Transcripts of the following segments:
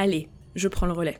Allez, je prends le relais.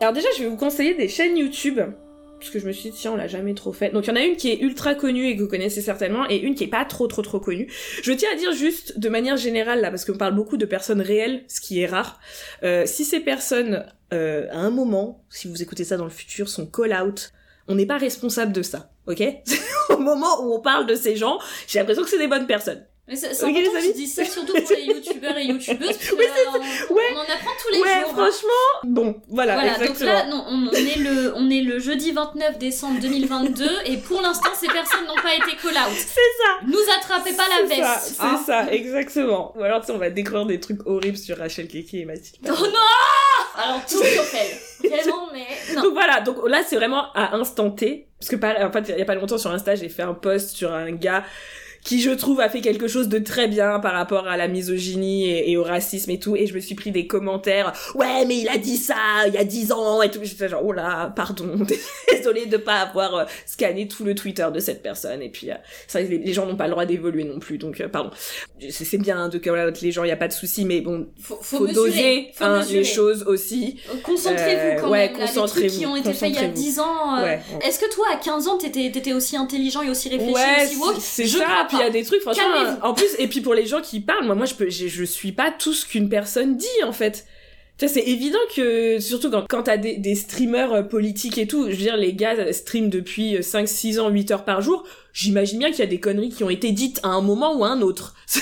Alors déjà, je vais vous conseiller des chaînes YouTube. Parce que je me suis dit, tiens, on l'a jamais trop fait. Donc il y en a une qui est ultra connue et que vous connaissez certainement, et une qui est pas trop trop trop connue. Je tiens à dire juste de manière générale là, parce qu'on parle beaucoup de personnes réelles, ce qui est rare. Euh, si ces personnes, euh, à un moment, si vous écoutez ça dans le futur, sont call out, on n'est pas responsable de ça, ok? Au moment où on parle de ces gens, j'ai l'impression que c'est des bonnes personnes. Mais c'est c'est important que tu dis ça surtout pour les youtubeurs et youtubeuses, parce que Oui, euh, on, ouais. on en apprend tous les ouais, jours. hein. franchement, bon, voilà, Voilà, donc là, non, on, on est le, on est le jeudi 29 décembre 2022 et pour l'instant, ces personnes n'ont pas été call out. c'est ça Nous attrapez pas la C'est ça, veste. C'est hein. ça, exactement. Ou alors, tu sais, on va découvrir des trucs horribles sur Rachel Keke et Mathilde. Oh non Alors tout sauf elle. Vraiment, mais non. Donc voilà, donc là c'est vraiment à instant T. Parce que en fait, il y a pas longtemps sur Insta, j'ai fait un post sur un gars qui je trouve a fait quelque chose de très bien par rapport à la misogynie et, et au racisme et tout et je me suis pris des commentaires ouais mais il a dit ça il y a 10 ans et tout j'étais genre oh là pardon désolée de pas avoir euh, scanné tout le Twitter de cette personne et puis euh, ça les, les gens n'ont pas le droit d'évoluer non plus donc euh, pardon c'est bien de call out les gens il y a pas de souci mais bon Faut, faut, faut, mesurer. doser faut hein, les choses aussi Concentrez-vous Euh, quand ouais, même. concentrez-vous, qui ont été faits il y a concentrez-vous. 10 ans. ouais Est-ce que toi, à 15 ans, t'étais étais aussi intelligent et aussi réfléchi, Ouais, aussi woke Je ça. crois Puis il y a des trucs, franchement. Euh, En plus, et puis pour les gens qui parlent, moi, moi, je peux, je, je suis pas tout ce qu'une personne dit, en fait. Tu sais, c'est évident que, surtout quand, quand t'as des, des streamers euh, politiques et tout, je veux dire, les gars euh, streament depuis euh, 5, 6 ans, 8 heures par jour, j'imagine bien qu'il y a des conneries qui ont été dites à un moment ou à un autre. Ça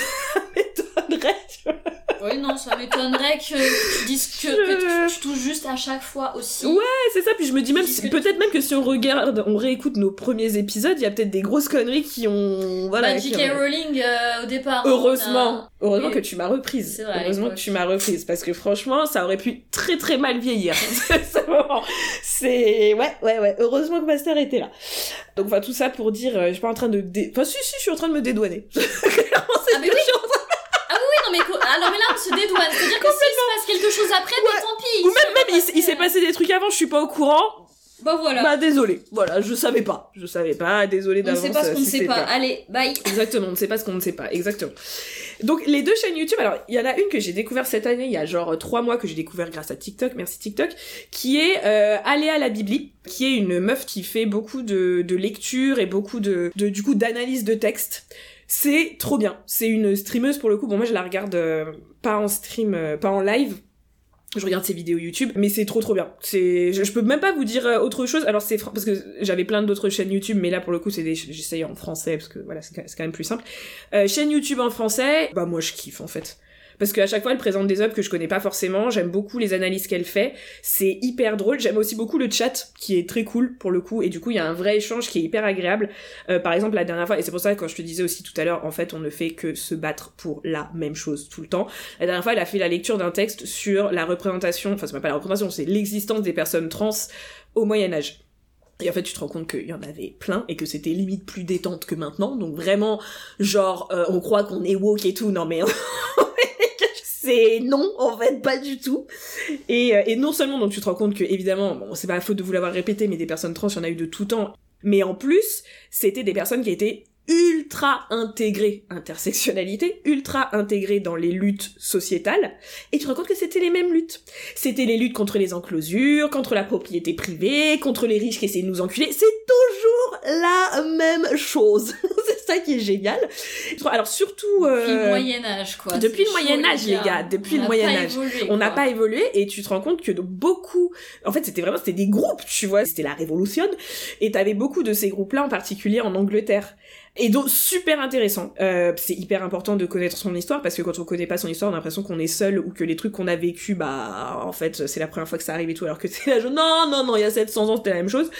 m'étonnerait. tu vois. Oui, non, ça m'étonnerait que tu dises que, que tu, tu touches juste à chaque fois aussi. Ouais, c'est ça. Puis je me dis même, si- peut-être même que si on regarde, on réécoute nos premiers épisodes, il y a peut-être des grosses conneries qui ont, voilà. bah, J.K. ont- Rowling, euh, au départ. Heureusement, a- heureusement Et- que tu m'as reprise. C'est vrai, heureusement que tu m'as reprise parce que franchement, ça aurait pu très très mal vieillir. C'est ouais ouais ouais. Heureusement que Master était là. Donc enfin tout ça pour dire, euh, je suis pas en train de, dé... enfin si si, je suis en train de me dédouaner. Ah, mais oui. je suis en train- Oui, non, mais, co- alors, mais là, on se dédouane. C'est-à-dire que s'il se passe quelque chose après, mais tant pis. Ou même même il, s'est passé des trucs avant, je suis pas au courant. Bah voilà. Bah désolé. Voilà, je savais pas. Je savais pas. Désolé on ne d'avance. sait pas ce qu'on ne sait pas. Allez, bye. Exactement, on ne sait pas ce qu'on ne sait pas, exactement. Donc les deux chaînes YouTube, alors il y en a une que j'ai découvert cette année, il y a genre trois mois que j'ai découvert grâce à TikTok, merci TikTok, qui est euh, Aléa la Bibli, qui est une meuf qui fait beaucoup de, de lecture et beaucoup de, de du coup d'analyse de texte. C'est trop bien. C'est une streameuse pour le coup. Bon moi je la regarde euh, pas en stream, euh, pas en live, je regarde ses vidéos YouTube, mais c'est trop trop bien. C'est, je, peux même pas vous dire euh, autre chose. Alors c'est parce que j'avais plein d'autres chaînes YouTube, mais là pour le coup c'est des, j'essaye en français parce que voilà c'est quand même plus simple. Chaîne YouTube en français, bah moi je kiffe en fait. Parce qu'à chaque fois, elle présente des œuvres que je connais pas forcément. J'aime beaucoup les analyses qu'elle fait. C'est hyper drôle. J'aime aussi beaucoup le chat, qui est très cool pour le coup. Et du coup, il y a un vrai échange qui est hyper agréable. Euh, par exemple, la dernière fois, et c'est pour ça que quand je te disais aussi tout à l'heure, en fait, on ne fait que se battre pour la même chose tout le temps. La dernière fois, elle a fait la lecture d'un texte sur la représentation, enfin c'est pas la représentation, c'est l'existence des personnes trans au Moyen Âge. Et en fait, tu te rends compte qu'il y en avait plein et que c'était limite plus détente que maintenant. Donc vraiment, genre, euh, on croit qu'on est woke et tout. Non mais c'est non, en fait, pas du tout. Et, euh, et non seulement, donc tu te rends compte que évidemment, bon, c'est pas la faute de vous l'avoir répété, mais des personnes trans, il y en a eu de tout temps. Mais en plus, c'était des personnes qui étaient ultra intégré, intersectionnalité, ultra intégré dans les luttes sociétales, et tu te rends compte que c'était les mêmes luttes. C'était les luttes contre les enclosures, contre la propriété privée, contre les riches qui essaient de nous enculer, c'est toujours la même chose. ça qui est génial. Alors surtout... Euh, depuis le Moyen-Âge, quoi. Depuis le Moyen-Âge, les gars, depuis le Moyen-Âge. On n'a pas évolué, et tu te rends compte que beaucoup... En fait, c'était vraiment, c'était des groupes, tu vois, c'était la Révolution, et t'avais beaucoup de ces groupes-là, en particulier en Angleterre. Et donc super intéressant. Euh, c'est hyper important de connaître son histoire parce que quand on connaît pas son histoire, on a l'impression qu'on est seul ou que les trucs qu'on a vécu, bah en fait c'est la première fois que ça arrive et tout, alors que c'est là, non non non, il y a 700 ans c'était la même chose.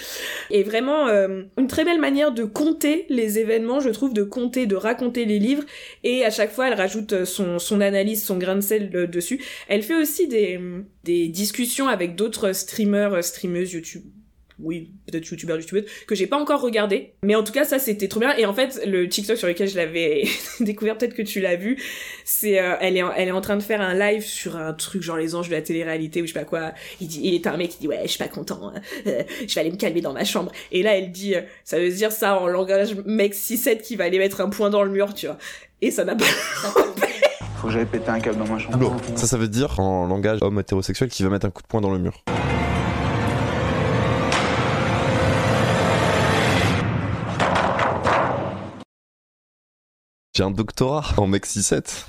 Et vraiment euh, une très belle manière de compter les événements, je trouve, de compter, de raconter les livres. Et à chaque fois, elle rajoute son son analyse, son grain de sel dessus. Elle fait aussi des des discussions avec d'autres streamers, streameuses, YouTube oui, peut-être youtubeur, youtubeuse, que j'ai pas encore regardé. Mais en tout cas, ça, c'était trop bien. Et en fait, le TikTok sur lequel je l'avais découvert, peut-être que tu l'as vu, c'est, euh, elle est, elle est en train de faire un live sur un truc genre les anges de la télé-réalité ou je sais pas quoi. Il dit, il est un mec qui dit, ouais, je suis pas content, hein. euh, je vais aller me calmer dans ma chambre. Et là, elle dit, euh, ça veut dire ça en langage mec 6-7 qui va aller mettre un point dans le mur, tu vois. Et ça n'a pas... Faut que j'aille péter un câble dans ma chambre. Ça, ça veut dire en langage homme hétérosexuel qui va mettre un coup de poing dans le mur. Un doctorat en Mexi 7.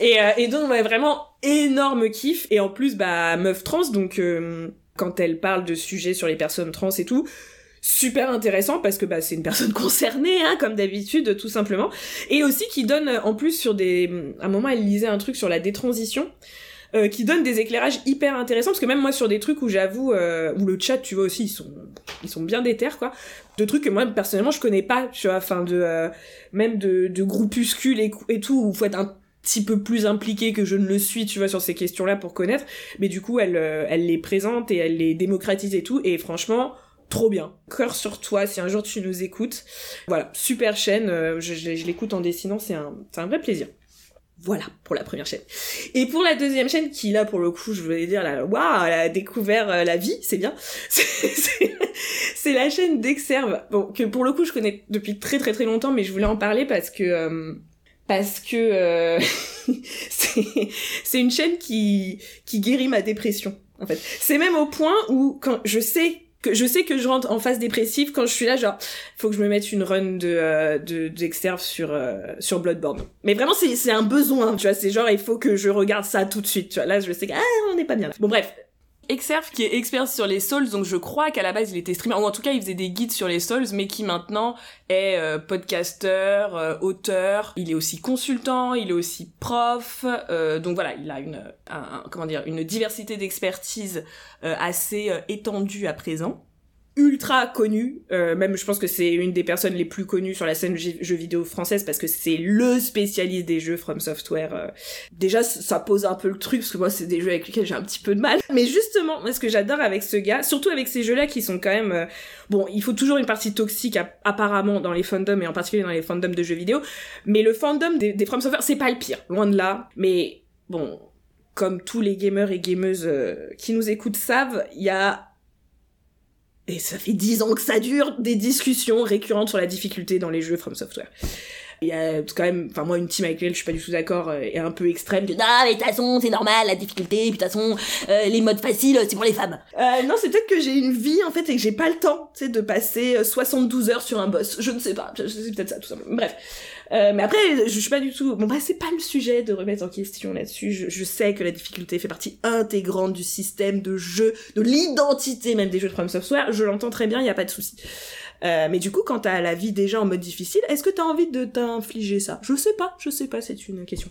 Et, euh, donc, vraiment énorme kiff. Et en plus, bah, meuf trans, donc euh, quand elle parle de sujets sur les personnes trans et tout, super intéressant parce que bah, c'est une personne concernée, hein, comme d'habitude, tout simplement. Et aussi qui donne, en plus, sur des... À un moment, elle lisait un truc sur la détransition. Euh, qui donne des éclairages hyper intéressants parce que même moi sur des trucs où j'avoue euh, où le chat tu vois aussi ils sont ils sont bien déter quoi de trucs que moi personnellement je connais pas tu vois enfin de euh, même de, de groupuscules et, tout où faut être un petit peu plus impliqué que je ne le suis, tu vois, sur ces questions-là pour connaître. Mais du coup, elle, elle les présente et elle les démocratise et tout. Et franchement, trop bien. Cœur sur toi, si un jour tu nous écoutes. Voilà, super chaîne. je, je l'écoute en dessinant, c'est un, c'est un vrai plaisir. Voilà pour la première chaîne. Et pour la deuxième chaîne, qui là pour le coup, je voulais dire, là, waouh, elle a découvert euh, la vie, c'est bien. C'est la chaîne d'Exerve, bon que pour le coup je connais depuis très très très longtemps, mais je voulais en parler parce que euh, parce que euh, c'est une chaîne qui qui guérit ma dépression. En fait, c'est même au point où quand je sais je sais que je rentre en phase dépressive quand je suis là genre faut que je me mette une run de euh, de d'exterve sur euh, sur Bloodborne. Mais vraiment c'est un besoin, tu vois, c'est genre il faut que je regarde ça tout de suite, tu vois. Là je sais que ah, on n'est pas bien. Bon bref, Exerf qui est expert sur les Souls, donc je crois qu'à la base il était streamer, ou en tout cas il faisait des guides sur les Souls, mais qui maintenant est euh, podcasteur, euh, auteur, il est aussi consultant, il est aussi prof, euh, donc voilà, il a une, comment dire, une diversité d'expertise assez étendue à présent ultra connu, euh, même je pense que c'est une des personnes les plus connues sur la scène jeux vidéo française parce que c'est le spécialiste des jeux From Software. Euh. Déjà ça pose un peu le truc parce que moi c'est des jeux avec lesquels j'ai un petit peu de mal. Mais justement, ce que j'adore avec ce gars, surtout avec ces jeux-là qui sont quand même euh, bon, il faut toujours une partie toxique apparemment dans les fandoms et en particulier dans les fandoms de jeux vidéo, mais le fandom des, des From Software c'est pas le pire, loin de là. Mais bon, comme tous les gamers et gameuses qui nous écoutent savent, il y a et ça fait dix ans que ça dure, des discussions récurrentes sur la difficulté dans les jeux From Software. Il y a quand même, enfin moi une team avec laquelle je suis pas du tout d'accord euh, est un peu extrême. De, ah mais de toute façon c'est normal la difficulté, puis de toute façon euh, les modes faciles c'est pour les femmes. Euh, non c'est peut-être que j'ai une vie en fait et que j'ai pas le temps, tu sais, de passer 72 heures sur un boss. Je ne sais pas, c'est peut-être ça tout simplement. Bref. Euh, mais après, je, suis pas du tout. Bon, bref, c'est pas le sujet de remettre en question là-dessus. Je, je, sais que la difficulté fait partie intégrante du système de jeu, de l'identité même des jeux de From Software. Je l'entends très bien, il y a pas de souci. Euh, mais du coup, quand t'as la vie déjà en mode difficile, est-ce que t'as envie de t'infliger ça? Je sais pas, je sais pas, c'est une question.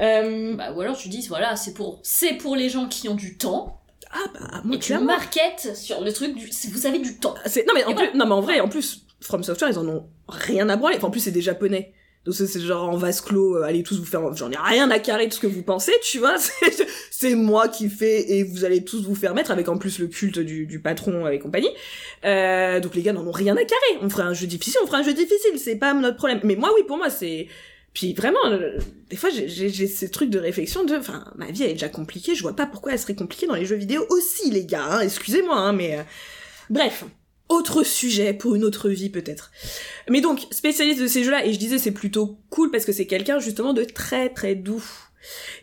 Euh... Bah, ou alors tu dis, voilà, c'est pour, c'est pour les gens qui ont du temps. Ah bah, moi, et tu marketes sur le truc du, vous avez du temps. Non mais en plus, non mais en vrai, en plus, From Software, ils en ont rien à branler. Enfin, en plus, c'est des japonais. Donc c'est genre en vase clos, euh, allez tous vous faire, j'en ai rien à carrer de ce que vous pensez, tu vois, c'est moi qui fais et vous allez tous vous faire mettre avec en plus le culte du, du patron et compagnie. Euh, donc les gars n'en ont rien à carrer, on fera un jeu difficile, on fera un jeu difficile, c'est pas notre problème. Mais moi oui, pour moi c'est... Puis vraiment, euh, des fois j'ai ces trucs de réflexion de, enfin ma vie elle est déjà compliquée, je vois pas pourquoi elle serait compliquée dans les jeux vidéo aussi les gars, hein, excusez-moi, hein, mais... Bref, autre sujet pour une autre vie peut-être. Mais donc, spécialiste de ces jeux-là, et je disais c'est plutôt cool parce que c'est quelqu'un justement de très très doux.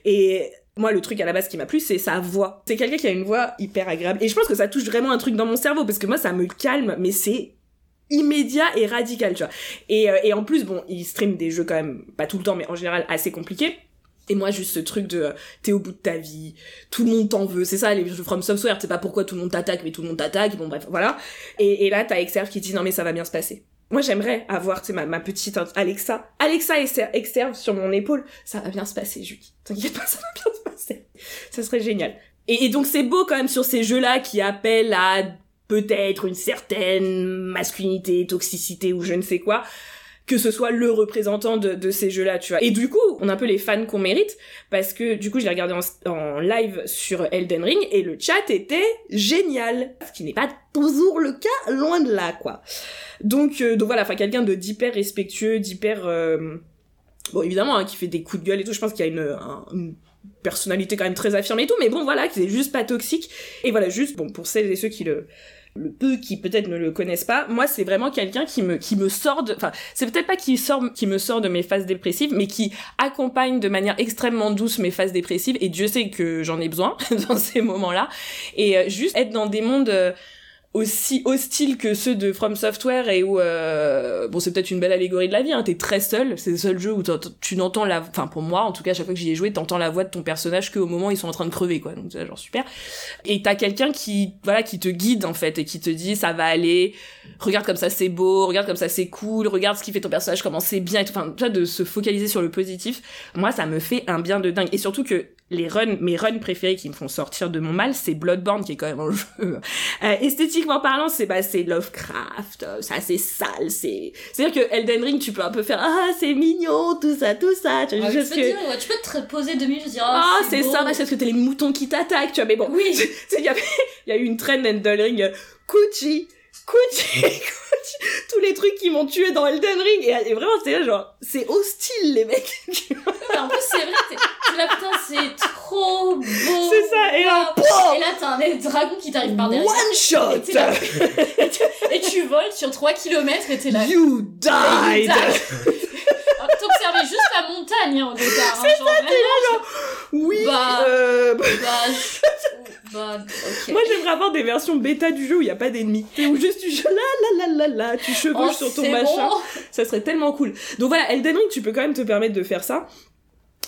Et moi, le truc à la base qui m'a plu, c'est sa voix. C'est quelqu'un qui a une voix hyper agréable. Et je pense que ça touche vraiment un truc dans mon cerveau, parce que moi, ça me calme, mais c'est immédiat et radical, tu vois. Et, euh, et en plus, bon, il stream des jeux quand même, pas tout le temps, mais en général assez compliqués. Et moi, juste ce truc de euh, t'es au bout de ta vie, tout le monde t'en veut. C'est ça, les jeux From Software, c'est pas pourquoi tout le monde t'attaque, mais tout le monde t'attaque. Bon, bref, voilà. Et, là, t'as Exerve qui dit non, mais ça va bien se passer. Moi, j'aimerais avoir, tu ma, ma petite Alexa. Alexa Exer- Exerve sur mon épaule. Ça va bien se passer, Julie. T'inquiète pas, ça va bien se passer. Ça serait génial. Et, et donc, c'est beau quand même sur ces jeux-là qui appellent à peut-être une certaine masculinité, toxicité ou je ne sais quoi que ce soit le représentant de, ces jeux-là, tu vois. Et du coup, on a un peu les fans qu'on mérite, parce que du coup, je l'ai regardé en, live sur Elden Ring, et le chat était génial. Ce qui n'est pas toujours le cas, loin de là, quoi. Donc, euh, donc voilà, enfin, quelqu'un d'hyper respectueux, d'hyper... euh, Bon, évidemment, hein, qui fait des coups de gueule et tout, je pense qu'il y a une, un- une personnalité quand même très affirmée et tout, mais bon, voilà, qui est juste pas toxique. Et voilà, juste, bon, pour celles et ceux qui le le peu qui peut-être ne le connaissent pas, moi c'est vraiment quelqu'un qui me qui me sort de enfin c'est peut-être pas qui sort qui me sort de mes phases dépressives mais qui accompagne de manière extrêmement douce mes phases dépressives et Dieu sait que j'en ai besoin dans ces moments-là. Et euh, juste être dans des mondes euh, aussi hostiles que ceux de From Software et où euh, bon c'est peut-être une belle allégorie de la vie hein, t'es très seul c'est le seul jeu où tu n'entends la enfin pour moi en tout cas à chaque fois que j'y ai joué t'entends la voix de ton personnage qu'au moment où ils sont en train de crever quoi. Donc c'est genre super. Et t'as quelqu'un qui voilà qui te guide en fait et qui te dit ça va aller regarde comme ça c'est beau regarde comme ça c'est cool regarde ce qui fait ton personnage comment c'est bien et tout. Enfin de se focaliser sur le positif moi ça me fait un bien de dingue. Et surtout que les runs mes runs préférés qui me font sortir de mon mal c'est Bloodborne qui est quand même un jeu euh, esthétiquement parlant c'est bah c'est Lovecraft euh, ça c'est sale c'est c'est à dire que Elden Ring tu peux un peu faire ah c'est mignon tout ça tout ça tu vois Ouais, tu, juste peux que dire, ouais, tu peux te poser deux minutes dire ah oh, c'est beau. ça parce que t'as les moutons qui t'attaquent tu vois mais bon Oui. il y avait, y a eu une trend Elden Ring, euh, Kuchi, Kuchi, Kuchi, tous les trucs qui m'ont tué dans Elden Ring, et, et vraiment, c'est là, genre, c'est hostile, les mecs. En plus, c'est vrai, t'es là, putain, c'est trop beau. C'est ça, et là. Et là, t'as un dragon qui t'arrive par derrière. One shot! Et là. Tu, et tu voles sur 3 km et t'es là. You died! T'observais juste la montagne hein, au départ. C'est ça, Oui, Bah. euh, Bah, je- bah, moi j'aimerais avoir des versions bêta du jeu où il n'y a pas d'ennemis. Où juste tu là là là là là, tu chevauches Oh, sur ton machin. bon. Ça serait tellement cool. Donc voilà, Elden Ring, tu peux quand même te permettre de faire ça.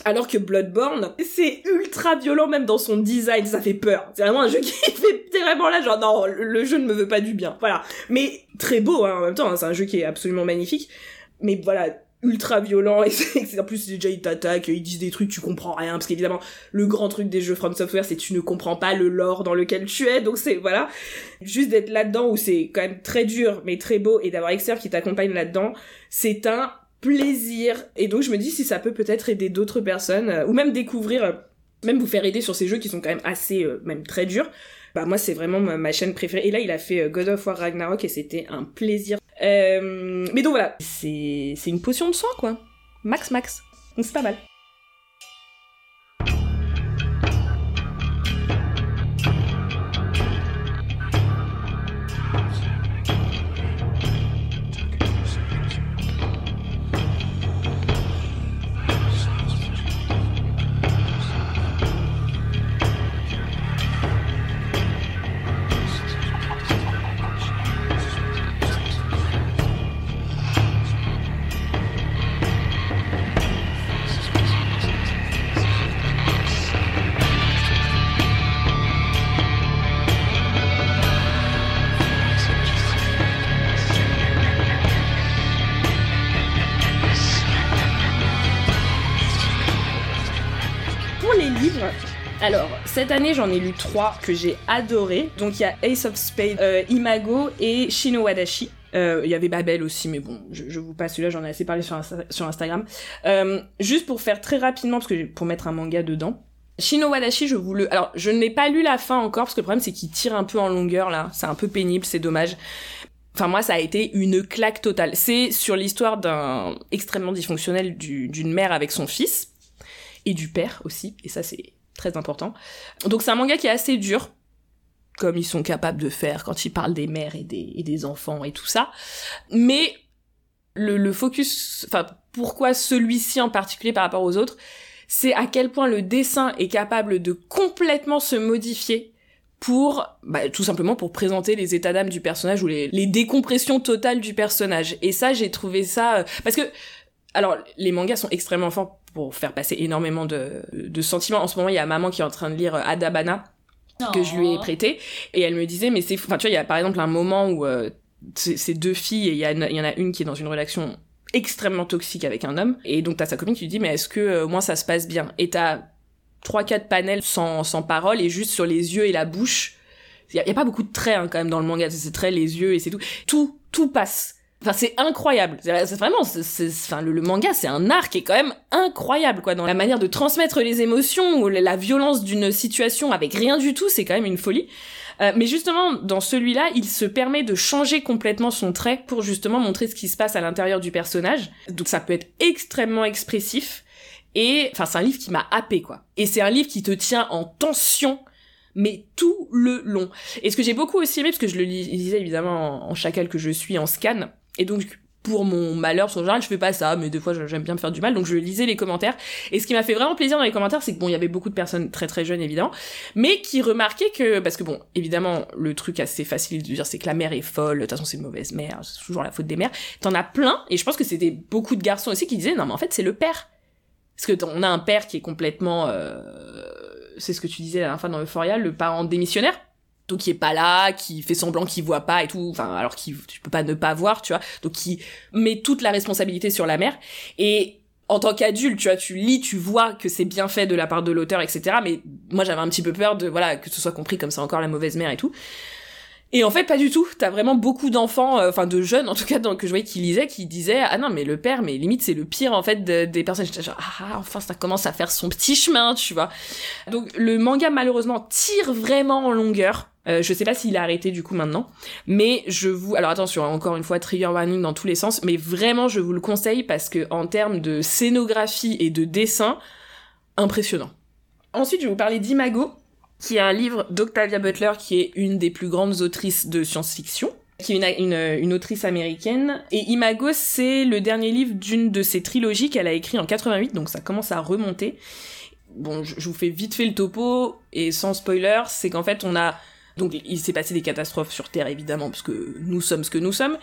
Alors que Bloodborne, c'est ultra violent même dans son design, ça fait peur. C'est vraiment un jeu qui fait, vraiment là genre non, le, le jeu ne me veut pas du bien. Voilà. Mais très beau hein, en même temps, hein, c'est un jeu qui est absolument magnifique. Mais voilà, ultra violent et c'est en plus déjà ils t'attaquent, ils disent des trucs tu comprends rien parce qu'évidemment le grand truc des jeux From Software c'est tu ne comprends pas le lore dans lequel tu es donc c'est voilà. Juste d'être là-dedans où c'est quand même très dur mais très beau et d'avoir Exer qui t'accompagne là-dedans c'est un plaisir. Et donc je me dis si ça peut peut-être aider d'autres personnes euh, ou même découvrir euh, même vous faire aider sur ces jeux qui sont quand même assez euh, même très durs. Bah moi c'est vraiment ma, ma chaîne préférée. Et là il a fait God of War Ragnarok et c'était un plaisir mais donc voilà. C'est une potion de soin quoi. Max max. Donc c'est pas mal cette année j'en ai lu trois que j'ai adoré. Donc il y a Ace of Spades, euh, Imago et Shino Wadashi. Euh, Il y avait Babel aussi, mais bon, je, vous passe celui-là, j'en ai assez parlé sur, Insta- sur Instagram. Euh, juste pour faire très rapidement, parce que pour mettre un manga dedans. Shino Wadashi, je vous le... Alors, je n'ai pas lu la fin encore, parce que le problème, c'est qu'il tire un peu en longueur, là. C'est un peu pénible, c'est dommage. Enfin, moi, ça a été une claque totale. C'est sur l'histoire d'un extrêmement dysfonctionnel du- d'une mère avec son fils, et du père aussi, et ça, c'est très important. Donc, c'est un manga qui est assez dur, comme ils sont capables de faire quand ils parlent des mères et des, enfants et tout ça. Mais le, le focus, enfin, pourquoi celui-ci en particulier par rapport aux autres, c'est à quel point le dessin est capable de complètement se modifier pour, bah, tout simplement pour présenter les états d'âme du personnage ou les, les décompressions totales du personnage. Et ça, j'ai trouvé ça, euh, parce que, alors, les mangas sont extrêmement forts pour faire passer énormément de, de sentiments. En ce moment, il y a maman qui est en train de lire euh, Adabana, que je lui ai Oh. prêté. Et elle me disait mais c'est enfin tu vois il y a par exemple un moment où euh, c'est c'est deux filles et il y, a en a une qui est dans une relation extrêmement toxique avec un homme. Et donc t'as sa copine qui lui dit mais est-ce que euh, moins ça se passe bien? Et t'as trois quatre panels sans sans parole et juste sur les yeux et la bouche. Il y, a- il y a pas beaucoup de traits hein, quand même dans le manga. C'est très les yeux et c'est tout. Tout tout passe Enfin, c'est incroyable. C'est vraiment, c'est- enfin, le, manga, c'est un art qui est quand même incroyable, quoi, dans la manière de transmettre les émotions ou la- violence d'une situation avec rien du tout, c'est quand même une folie. Euh, mais justement, dans celui-là, il se permet de changer complètement son trait pour justement montrer ce qui se passe à l'intérieur du personnage. Donc ça peut être extrêmement expressif. Et, enfin, c'est un livre qui m'a happé, quoi. Et c'est un livre qui te tient en tension, mais tout le long. Et ce que j'ai beaucoup aussi aimé, parce que je le lis- lisais évidemment en, en chacal que je suis en scan, et donc pour mon malheur, parce qu'en général je fais pas ça, mais des fois j'aime bien me faire du mal, donc je lisais les commentaires. Et ce qui m'a fait vraiment plaisir dans les commentaires, c'est que bon, il y avait beaucoup de personnes très très jeunes évidemment, mais qui remarquaient que, parce que bon, évidemment, le truc assez facile de dire, c'est que la mère est folle, de toute façon c'est une mauvaise mère, c'est toujours la faute des mères. T'en as plein, et je pense que c'était beaucoup de garçons aussi qui disaient, non mais en fait c'est le père. Parce que on a un père qui est complètement, euh, c'est ce que tu disais la dernière fois dans Euphoria, le parent démissionnaire. Donc qui est pas là, qui fait semblant qu'il voit pas et tout, enfin alors qu'il tu peux pas ne pas voir, tu vois. Donc qui met toute la responsabilité sur la mère et en tant qu'adulte, tu vois, tu lis, tu vois que c'est bien fait de la part de l'auteur, etc. Mais moi, j'avais un petit peu peur de, voilà, que ce soit compris comme ça encore la mauvaise mère et tout. Et en fait, pas du tout. T'as vraiment beaucoup d'enfants, euh, enfin de jeunes en tout cas, que je voyais qui lisaient, qui disaient ah non mais le père, mais limite c'est le pire en fait de- des personnes. J'étais genre ah enfin ça commence à faire son petit chemin, tu vois. Donc le manga malheureusement tire vraiment en longueur. Euh, je sais pas s'il a arrêté du coup maintenant, mais je vous alors attention encore une fois trigger warning dans tous les sens, mais vraiment je vous le conseille parce que en termes de scénographie et de dessin, impressionnant. Ensuite je vais vous parler d'Imago, qui est un livre d'Octavia Butler, qui est une des plus grandes autrices de science-fiction, qui est une, une, autrice américaine. Et Imago, c'est le dernier livre d'une de ses trilogies qu'elle a écrit en 88, donc ça commence à remonter. Bon, je, je vous fais vite fait le topo, et sans spoiler, c'est qu'en fait, on a... Donc, il s'est passé des catastrophes sur Terre, évidemment, parce que nous sommes ce que nous sommes.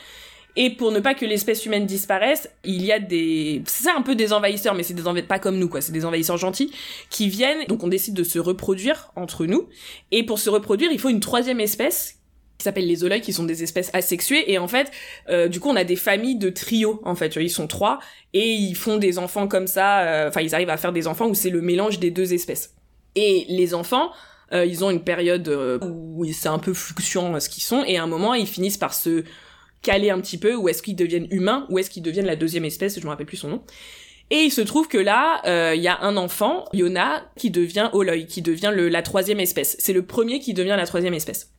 Et pour ne pas que l'espèce humaine disparaisse, il y a des... C'est un peu des envahisseurs, mais c'est des envahisseurs pas comme nous, quoi. C'est des envahisseurs gentils qui viennent, donc on décide de se reproduire entre nous. Et pour se reproduire, il faut une troisième espèce qui s'appelle les Oloi, qui sont des espèces asexuées. Et en fait, euh, du coup, on a des familles de trios, en fait. Ils sont trois, et ils font des enfants comme ça. euh, Enfin, ils arrivent à faire des enfants où c'est le mélange des deux espèces. Et les enfants, euh, ils ont une période euh, où c'est un peu fluctuant euh, ce qu'ils sont, et à un moment, ils finissent par se caler un petit peu, ou est-ce qu'ils deviennent humains, ou est-ce qu'ils deviennent la deuxième espèce, je me rappelle plus son nom. Et il se trouve que là, euh, il y a un enfant, Yona, qui devient Oloy, qui devient la troisième espèce. C'est le premier qui devient la troisième espèce.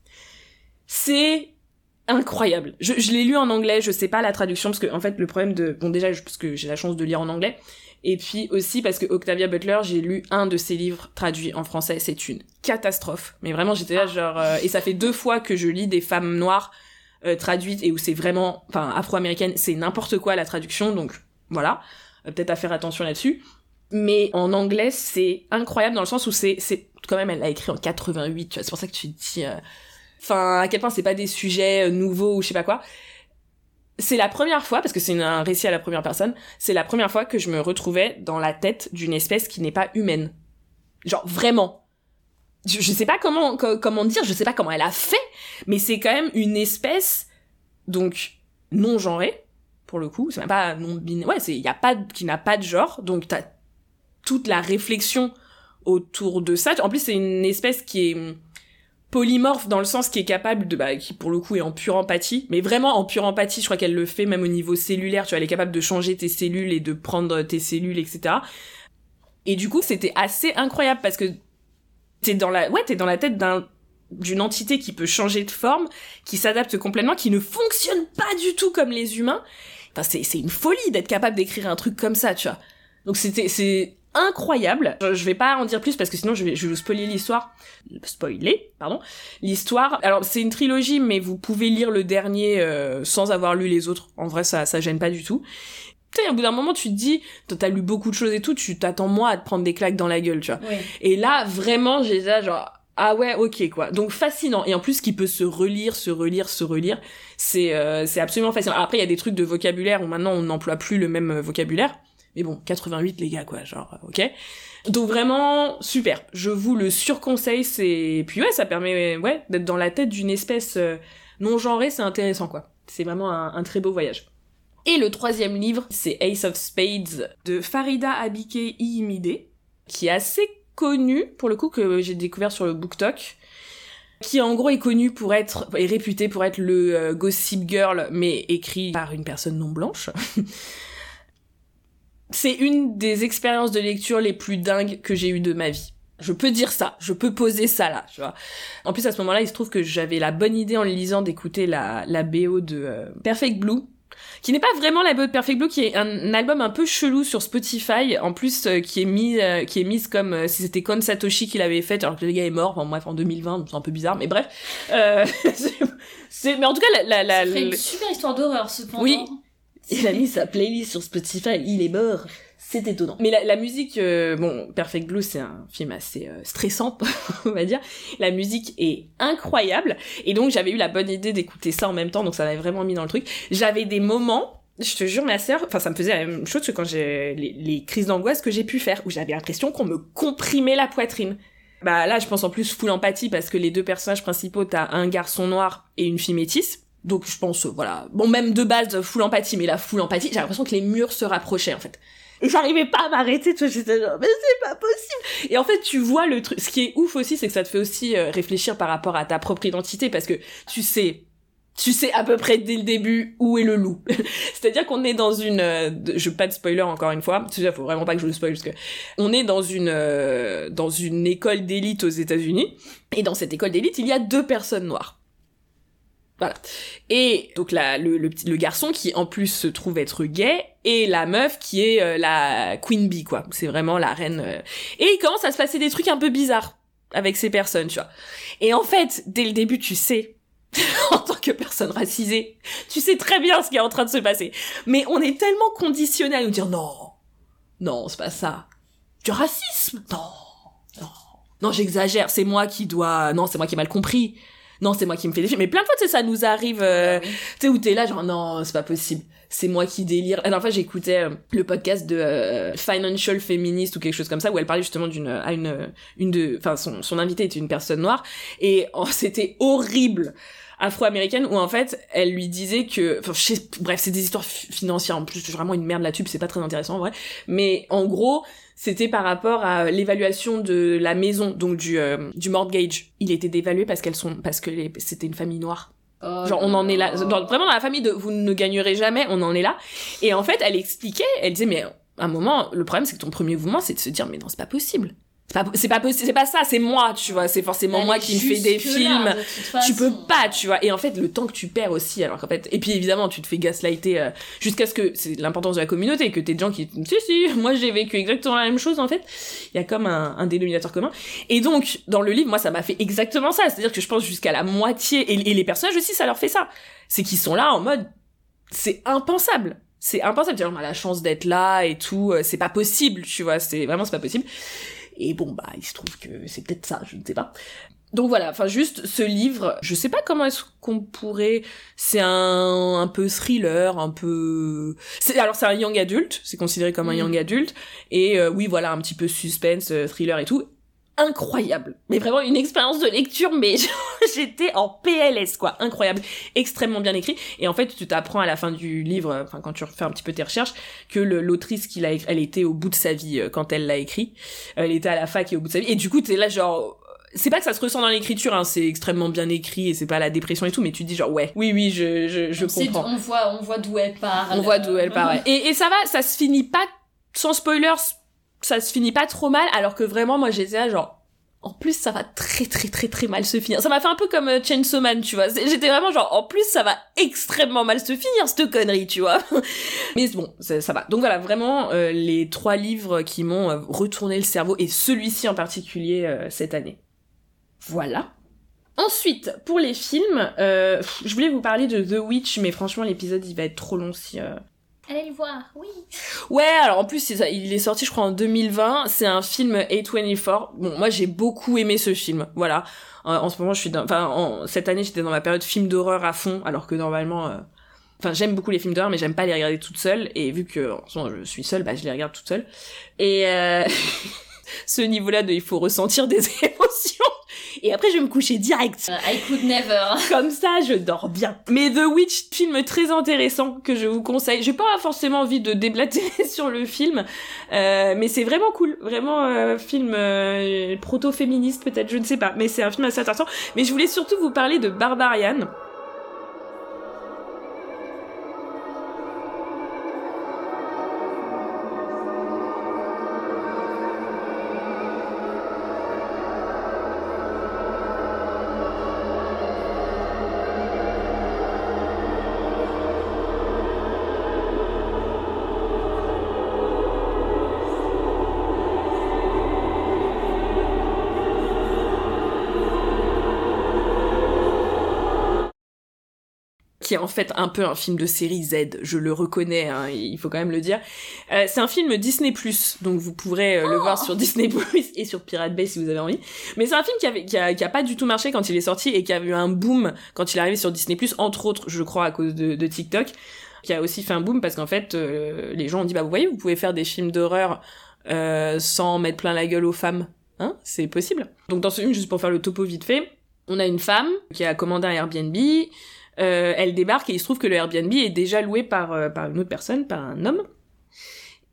C'est incroyable. Je, l'ai lu en anglais, je sais pas la traduction, parce que en fait le problème de... Bon déjà, parce que j'ai la chance de lire en anglais, et puis aussi parce que Octavia Butler, j'ai lu un de ses livres traduits en français, c'est une catastrophe. Mais vraiment, j'étais là genre... euh, et ça fait deux fois que je lis des femmes noires euh, traduites, et où c'est vraiment... Enfin, afro-américaine, c'est n'importe quoi la traduction, donc voilà. Euh, Peut-être à faire attention là-dessus. Mais en anglais, c'est incroyable dans le sens où c'est... c'est Quand même, elle l'a écrit en 88, tu vois, c'est pour ça que tu te dis... Enfin, à quel point c'est pas des sujets nouveaux ou je sais pas quoi. C'est la première fois, parce que c'est un récit à la première personne, c'est la première fois que je me retrouvais dans la tête d'une espèce qui n'est pas humaine. Genre, vraiment. Je, je sais pas comment, co- comment dire, je sais pas comment elle a fait, mais c'est quand même une espèce, donc, non genrée, pour le coup, c'est même pas non binaire, ouais, c'est, y a pas, qui n'a pas de genre, donc t'as toute la réflexion autour de ça. En plus, c'est une espèce qui est polymorphe dans le sens qui est capable de bah qui pour le coup est en pure empathie mais vraiment en pure empathie je crois qu'elle le fait même au niveau cellulaire tu vois elle est capable de changer tes cellules et de prendre tes cellules etc et du coup c'était assez incroyable parce que t'es dans la ouais t'es dans la tête d'un d'une entité qui peut changer de forme qui s'adapte complètement qui ne fonctionne pas du tout comme les humains. Enfin c'est c'est une folie d'être capable d'écrire un truc comme ça tu vois. Donc c'était c'est incroyable. Je, vais pas en dire plus parce que sinon je vais, je vais vous spoiler l'histoire. Spoiler, pardon. L'histoire. Alors c'est une trilogie, mais vous pouvez lire le dernier euh, sans avoir lu les autres. En vrai, ça, ça gêne pas du tout. Tu sais, au bout d'un moment, tu te dis, t'as lu beaucoup de choses et tout, tu t'attends moi à te prendre des claques dans la gueule, tu vois. Ouais. Et là, vraiment, j'ai ça genre, ah ouais, ok, quoi. Donc fascinant. Et en plus, qui peut se relire, se relire, se relire, c'est euh, c'est absolument fascinant. Après, il y a des trucs de vocabulaire où maintenant on n'emploie plus le même euh, vocabulaire. Mais bon, 88 les gars, quoi, genre, euh, ok. Donc vraiment, super. Je vous le surconseille, c'est... Puis ouais, ça permet, ouais, d'être dans la tête d'une espèce euh, non genrée, c'est intéressant, quoi. C'est vraiment un, très beau voyage. Et le troisième livre, c'est Ace of Spades de Farida Abike Iimide, qui est assez connu, pour le coup, que j'ai découvert sur le BookTok, qui en gros est connu pour être, est réputé pour être le euh, Gossip Girl, mais écrit par une personne non blanche. c'est une des expériences de lecture les plus dingues que j'ai eues de ma vie. Je peux dire ça, je peux poser ça là, tu vois. En plus, à ce moment-là, il se trouve que j'avais la bonne idée en le lisant d'écouter la, la BO de euh, Perfect Blue, qui n'est pas vraiment la BO de Perfect Blue, qui est un, album un peu chelou sur Spotify, en plus euh, qui est mis, euh, qui est mise comme euh, si c'était Kon Satoshi qui l'avait fait, alors que le gars est mort, enfin bref, en 2020, c'est un peu bizarre, mais bref. Euh, c'est- mais en tout cas, la, la, la, ferait une super histoire d'horreur, cependant. Oui. Il a mis sa playlist sur Spotify, il est mort. C'est étonnant. Mais la, la musique, euh, bon, Perfect Blue, c'est un film assez euh, stressant, on va dire. La musique est incroyable. Et donc, j'avais eu la bonne idée d'écouter ça en même temps, donc ça m'avait vraiment mis dans le truc. J'avais des moments, je te jure, ma sœur, enfin, ça me faisait la même chose que quand j'ai les, les crises d'angoisse que j'ai pu faire, où j'avais l'impression qu'on me comprimait la poitrine. Bah là, je pense en plus full empathie parce que les deux personnages principaux, t'as un garçon noir et une fille métisse. Donc je pense, euh, voilà. Bon, même de base, full empathie, mais la full empathie, j'ai l'impression que les murs se rapprochaient, en fait. Et j'arrivais pas à m'arrêter, tu vois, j'étais genre, mais c'est pas possible. Et en fait, tu vois le truc. Ce qui est ouf aussi, c'est que ça te fait aussi euh, réfléchir par rapport à ta propre identité, parce que tu sais, tu sais à peu près dès le début où est le loup. C'est-à-dire qu'on est dans une, euh, je pas de spoiler encore une fois, il faut vraiment pas que je le spoil parce que on est dans une euh, dans une école d'élite aux États-Unis et dans cette école d'élite il y a deux personnes noires. Voilà. Et donc le, le, le garçon qui en plus se trouve être gay et la meuf qui est euh, la queen bee quoi. C'est vraiment la reine. euh. Et il commence à se passer des trucs un peu bizarres avec ces personnes, tu vois. Et en fait, dès le début, tu sais, en tant que personne racisée, tu sais très bien ce qui est en train de se passer. Mais on est tellement conditionné à nous dire non, non, c'est pas ça. Du racisme Non, non, non, j'exagère. C'est moi qui dois. Non, c'est moi qui ai mal compris. Non, c'est moi qui me fais des films. Mais plein de fois, tu sais, ça nous arrive. euh, Ah tu sais, où t'es là, genre, non, c'est pas possible. C'est moi qui délire. Dernière fois, j'écoutais euh, le podcast de euh, Financial Feminist ou quelque chose comme ça, où elle parlait justement d'une, à une, une de, enfin, son, son invité était une personne noire. Et oh, c'était horrible. Afro-américaine, où en fait, elle lui disait que, enfin, je sais- bref, c'est des histoires fi- financières. En plus, vraiment une merde là-dessus, c'est pas très intéressant, en vrai. Mais en gros, c'était par rapport à l'évaluation de la maison, donc du, euh, du mortgage. Il était dévalué parce qu'elles sont, parce que les- c'était une famille noire. Oh Genre on en est là, vraiment dans la famille de vous ne gagnerez jamais, on en est là. Et en fait, elle expliquait, elle disait mais à un moment, le problème c'est que ton premier mouvement c'est de se dire mais non c'est pas possible. C'est pas, c'est pas possible, c'est pas ça, c'est moi, tu vois, c'est forcément moi qui me fais des films. Tu peux pas, tu vois. Et en fait, le temps que tu perds aussi, alors qu'en fait, et puis évidemment, tu te fais gaslighter euh, jusqu'à ce que c'est l'importance de la communauté, que t'es des gens qui, si si, moi j'ai vécu exactement la même chose en fait. Il y a comme un, un dénominateur commun. Et donc, dans le livre, moi, ça m'a fait exactement ça. C'est-à-dire que je pense jusqu'à la moitié, et, et les personnages aussi, ça leur fait ça. C'est qu'ils sont là en mode, c'est impensable. C'est impensable. Tu vois, on a la chance d'être là et tout. euh, C'est pas possible, tu vois. C'est vraiment, c'est pas possible. Et bon, bah, il se trouve que c'est peut-être ça, je ne sais pas. Donc voilà, enfin juste ce livre, je sais pas comment est-ce qu'on pourrait. C'est un un peu thriller, un peu. C'est alors c'est un young adulte, c'est considéré comme un Mm. young adulte, et euh, oui voilà un petit peu suspense, euh, thriller et tout. Incroyable, mais vraiment une expérience de lecture, mais j'étais en PLS quoi, incroyable, extrêmement bien écrit. Et en fait, tu t'apprends à la fin du livre, euh, enfin quand tu refais un petit peu tes recherches, que l'autrice qui l'a écrit, elle était au bout de sa vie euh, quand elle l'a écrit. Elle était à la fac et au bout de sa vie. Et du coup, t'es là genre c'est pas que ça se ressent dans l'écriture, hein, c'est extrêmement bien écrit et c'est pas la dépression et tout, mais tu dis genre ouais, oui oui, je je, je comprends. on voit, on voit d'où elle part. On voit d'où elle part. ouais. Et, et ça va, ça se finit pas sans spoilers, ça se finit pas trop mal, alors que vraiment moi j'étais là genre en plus ça va très très très très mal se finir. Ça m'a fait un peu comme euh, Chainsaw Man, tu vois. J'étais vraiment genre en plus ça va extrêmement mal se finir cette connerie, tu vois. Mais bon, ça, va. Donc voilà, vraiment euh, les trois livres qui m'ont euh, retourné le cerveau et celui-ci en particulier euh, cette année. Voilà. Ensuite, pour les films, je voulais vous parler de The Witch, mais franchement l'épisode il va être trop long si Allez le voir, oui. Ouais, alors en plus, il est sorti, je crois, en 2020. C'est un film A24. Bon, moi, j'ai beaucoup aimé ce film. Voilà. Euh, en ce moment, je suis dans, enfin, en- cette année, j'étais dans ma période film d'horreur à fond, alors que normalement, euh, enfin, j'aime beaucoup les films d'horreur, mais j'aime pas les regarder toute seule. Et vu que, en ce moment, je suis seule, bah, je les regarde toute seule. Et, euh, ce niveau-là de, il faut ressentir des émotions. Et après, je vais me coucher direct. Euh, I could never. Comme ça, je dors bien. Mais The Witch, film très intéressant que je vous conseille. J'ai pas forcément envie de déblatérer sur le film, euh, mais c'est vraiment cool. Vraiment euh, film euh, proto-féministe peut-être, je ne sais pas. Mais c'est un film assez intéressant. Mais je voulais surtout vous parler de Barbarian. Qui est en fait un peu un film de série Z, je le reconnais, hein, il faut quand même le dire. Euh, c'est un film Disney+, donc vous pourrez euh, le voir sur Disney+, et sur Pirate Bay si vous avez envie. Mais c'est un film qui, avait, qui, a, qui a pas du tout marché quand il est sorti, et qui a eu un boom quand il est arrivé sur Disney+, entre autres, je crois, à cause de, de TikTok, qui a aussi fait un boom parce qu'en fait, euh, les gens ont dit, bah vous voyez, vous pouvez faire des films d'horreur euh, sans mettre plein la gueule aux femmes, hein, c'est possible. Donc dans ce film, juste pour faire le topo vite fait, on a une femme qui a commandé un Airbnb, euh, elle débarque et il se trouve que le Airbnb est déjà loué par, euh, par une autre personne, par un homme.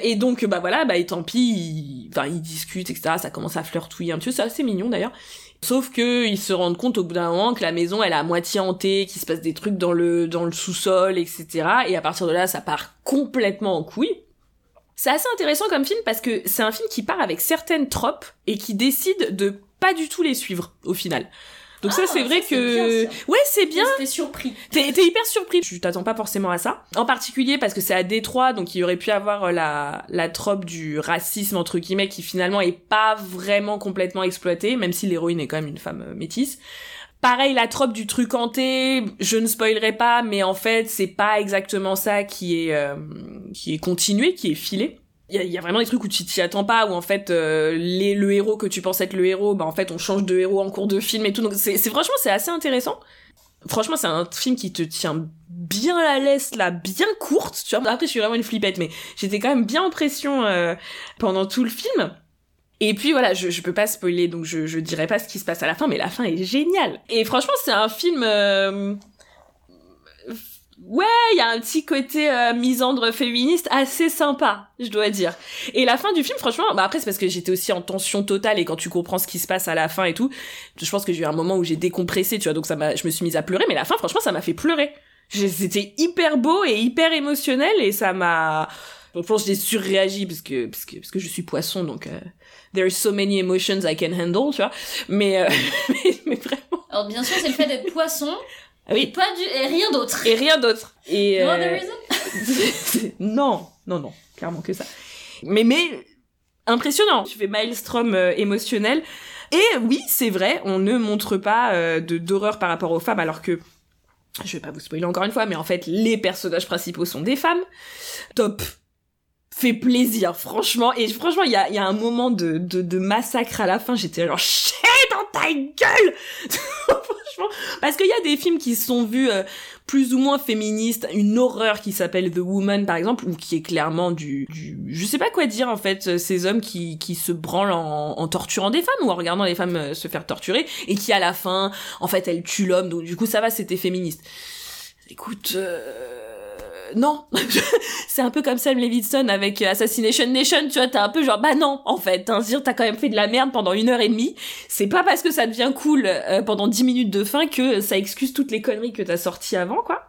Et donc, bah voilà, bah et tant pis, ils, enfin, ils discutent, etc. Ça commence à flirtouiller un petit peu, c'est assez mignon d'ailleurs. Sauf que ils se rendent compte au bout d'un moment que la maison, elle est à moitié hantée, qu'il se passe des trucs dans le, dans le sous-sol, etc. Et à partir de là, ça part complètement en couille. C'est assez intéressant comme film parce que c'est un film qui part avec certaines tropes et qui décide de pas du tout les suivre au final. Donc ça Ah, c'est vrai ça, que bien, ouais c'est bien J'étais surpris. T'es t'es hyper surpris. Tu t'attends pas forcément à ça. En particulier parce que c'est à Détroit, donc il y aurait pu avoir euh, la, la trope du racisme, entre guillemets, qui finalement est pas vraiment complètement exploitée, même si l'héroïne est quand même une femme euh, métisse. Pareil, la trope du truc hanté, je ne spoilerai pas, mais en fait, c'est pas exactement ça qui est, euh, qui est continué, qui est filé. Il y a, vraiment des trucs où tu t'y attends pas, où en fait euh, les, le héros que tu penses être le héros, bah en fait on change de héros en cours de film et tout. Donc c'est- franchement c'est assez intéressant. Franchement c'est un film qui te tient bien la laisse là, bien courte. Tu vois. Après je suis vraiment une flippette, mais j'étais quand même bien en pression euh, pendant tout le film. Et puis voilà, je, je peux pas spoiler, donc je, je dirai pas ce qui se passe à la fin, mais la fin est géniale. Et franchement, c'est un film... euh, Ouais, il y a un petit côté euh, misandre féministe assez sympa, je dois dire. Et la fin du film, franchement, bah après c'est parce que j'étais aussi en tension totale et quand tu comprends ce qui se passe à la fin et tout, je pense que j'ai eu un moment où j'ai décompressé, tu vois, donc ça m'a, je me suis mise à pleurer, mais la fin, franchement, ça m'a fait pleurer. C'était hyper beau et hyper émotionnel et ça m'a, je pense j'ai surréagi parce que parce que parce que je suis poisson donc euh, there are so many emotions I can handle, tu vois. Mais euh, mais, mais vraiment. Alors bien sûr, c'est le fait d'être poisson oui. pas du et rien d'autre. Et rien d'autre. Et No euh, other reason? Non, non, non, clairement que ça. Mais, mais, impressionnant. Tu fais maelstrom euh, émotionnel. Et oui, c'est vrai, on ne montre pas euh, de d'horreur par rapport aux femmes, alors que, je vais pas vous spoiler encore une fois, mais en fait, les personnages principaux sont des femmes. Top. Fait plaisir, franchement. Et franchement, il y a, il y a un moment de, de, de massacre à la fin, j'étais genre, dans ta gueule Franchement, parce qu'il y a des films qui sont vus euh, plus ou moins féministes, une horreur qui s'appelle The Woman par exemple, ou qui est clairement du, du, je sais pas quoi dire en fait, euh, ces hommes qui, qui se branlent en, torturant des femmes ou en regardant les femmes euh, se faire torturer et qui à la fin, en fait, elles tuent l'homme, donc du coup ça va, c'était féministe. Écoute, non, c'est un peu comme Sam Levinson avec euh, Assassination Nation, tu vois, t'es un peu genre bah non en fait, hein, dire t'as quand même fait de la merde pendant une heure et demie, c'est pas parce que ça devient cool euh, pendant 10 minutes de fin que ça excuse toutes les conneries que t'as sorties avant quoi.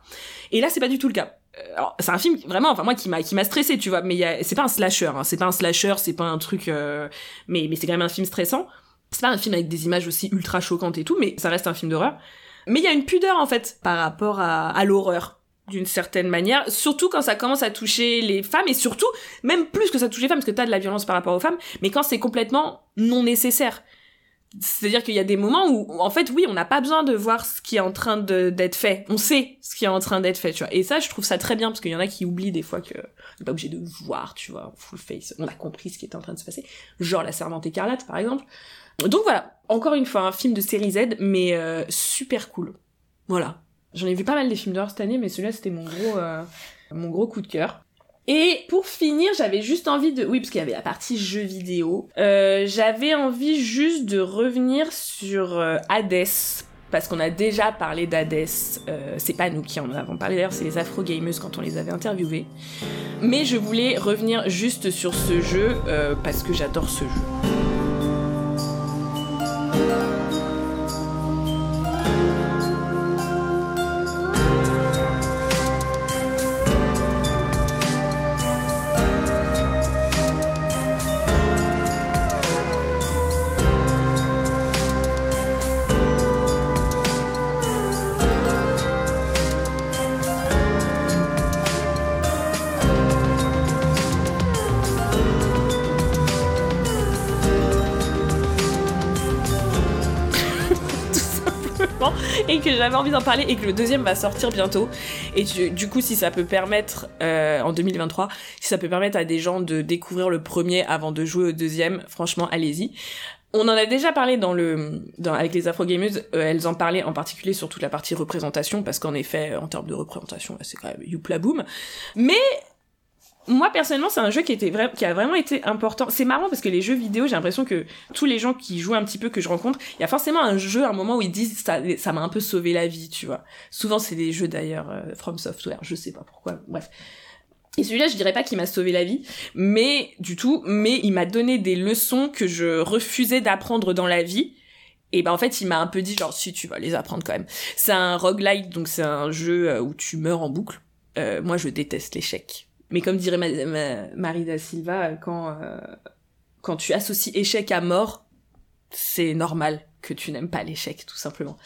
Et là c'est pas du tout le cas. Euh, Alors c'est un film vraiment, enfin moi qui m'a qui m'a stressé, tu vois, mais c'est pas un slasher, hein, c'est pas un slasher, c'est pas un truc, euh, mais mais c'est quand même un film stressant. C'est pas un film avec des images aussi ultra choquantes et tout, mais ça reste un film d'horreur. Mais il y a une pudeur en fait par rapport à, à l'horreur d'une certaine manière, surtout quand ça commence à toucher les femmes et surtout même plus que ça touche les femmes parce que t'as de la violence par rapport aux femmes, mais quand c'est complètement non nécessaire. C'est-à-dire qu'il y a des moments où, en fait, oui, on n'a pas besoin de voir ce qui est en train d'être fait. On sait ce qui est en train d'être fait, tu vois. Et ça, je trouve ça très bien, parce qu'il y en a qui oublient des fois que on pas obligé de voir, tu vois, full face. On a compris ce qui était en train de se passer. Genre La Servante écarlate, par exemple. Donc voilà, encore une fois, un film de série Z, mais euh, super cool. Voilà. J'en ai vu pas mal des films d'horreur cette année, mais celui-là, c'était mon gros, euh, mon gros coup de cœur. Et pour finir, j'avais juste envie de... Oui, parce qu'il y avait la partie jeux vidéo. Euh, j'avais envie juste de revenir sur euh, Hades. Parce qu'on a déjà parlé d'Hades. C'est pas nous qui en avons parlé, d'ailleurs, c'est les Afro Gamers quand on les avait interviewés. Mais je voulais revenir juste sur ce jeu, parce que j'adore ce jeu. J'avais envie d'en parler et que le deuxième va sortir bientôt. Et du coup, si ça peut permettre, euh, en 2023, si ça peut permettre à des gens de découvrir le premier avant de jouer au deuxième, franchement, allez-y. On en a déjà parlé dans le, dans, avec les Afro Gamers, euh, elles en parlaient en particulier sur toute la partie représentation, parce qu'en effet, en termes de représentation, c'est quand même youpla boom. Mais, moi personnellement c'est un jeu qui a vraiment été important. C'est marrant parce que les jeux vidéo, j'ai l'impression que tous les gens qui jouent un petit peu que je rencontre, il y a forcément un jeu, un moment où ils disent ça, ça m'a un peu sauvé la vie, tu vois. Souvent c'est des jeux d'ailleurs euh, From Software, je sais pas pourquoi. Bref. Et celui-là, je dirais pas qu'il m'a sauvé la vie, mais du tout, mais il m'a donné des leçons que je refusais d'apprendre dans la vie. Et ben en fait, il m'a un peu dit genre si tu vas les apprendre quand même. C'est un roguelike, donc c'est un jeu euh, où tu meurs en boucle. Euh, moi, je déteste l'échec. Mais comme dirait ma, ma- Marie da Silva, quand, euh, quand tu associes échec à mort, c'est normal que tu n'aimes pas l'échec, tout simplement.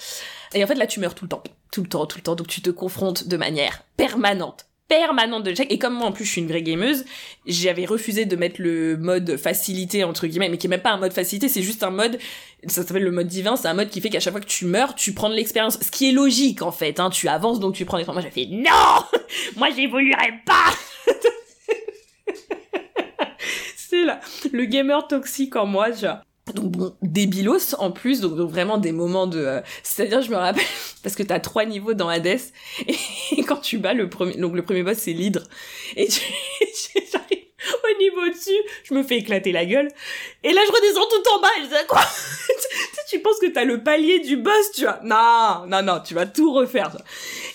Et en fait, là, tu meurs tout le temps. Tout le temps, tout le temps. Donc, tu te confrontes de manière permanente permanente de l'échec et comme moi en plus je suis une vraie gameuse j'avais refusé de mettre le mode facilité entre guillemets mais qui est même pas un mode facilité c'est juste un mode ça s'appelle le mode divin c'est un mode qui fait qu'à chaque fois que tu meurs tu prends de l'expérience. Ce qui est logique en fait hein. Tu avances donc tu prends l'expérience. Moi j'ai fait non! Moi j'évoluerai pas! C'est là. Le gamer toxique en moi vois donc bon, débilos en plus, donc, vraiment des moments de... euh, C'est-à-dire, je me rappelle, parce que t'as trois niveaux dans Hades, et, quand tu bats le premier... Donc le premier boss, c'est l'hydre. Et tu- j'arrive au niveau dessus, je me fais éclater la gueule, et là je redescends tout en bas, et je dis quoi? Tu, tu penses que t'as le palier du boss, tu vois? Non, non, non, tu vas tout refaire.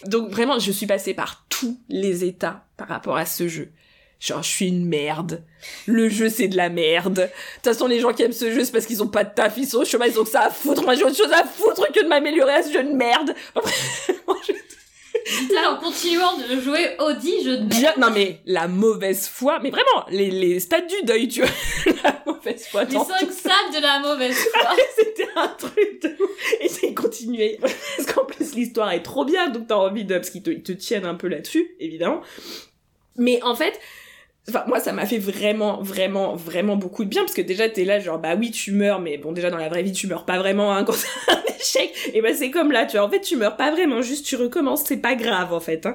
Donc vraiment, je suis passée par tous les états par rapport à ce jeu. Genre, je suis une merde. Le jeu, c'est de la merde. De toute façon, les gens qui aiment ce jeu, c'est parce qu'ils ont pas de taf, ils sont au chômage, ils ont que ça à foutre. Moi, j'ai autre chose à foutre que de m'améliorer à ce jeu de merde. Je- Là, en continuant de jouer Audi, je de non mais, la mauvaise foi, mais vraiment, les, les stades du deuil, tu vois. la mauvaise foi Les cinq ça. salles de la mauvaise foi. C'était un truc de. Et c'est continué. Parce qu'en plus, l'histoire est trop bien, donc t'as envie de, parce qu'ils te, ils te tiennent un peu là-dessus, évidemment. Mais en fait, Enfin, moi, ça m'a fait vraiment, vraiment, vraiment beaucoup de bien, parce que déjà, t'es là, genre, bah oui, tu meurs, mais bon, déjà, dans la vraie vie, tu meurs pas vraiment, hein, quand c'est un échec. Et bah, c'est comme là, tu vois, en fait, tu meurs pas vraiment, juste tu recommences, c'est pas grave, en fait, hein.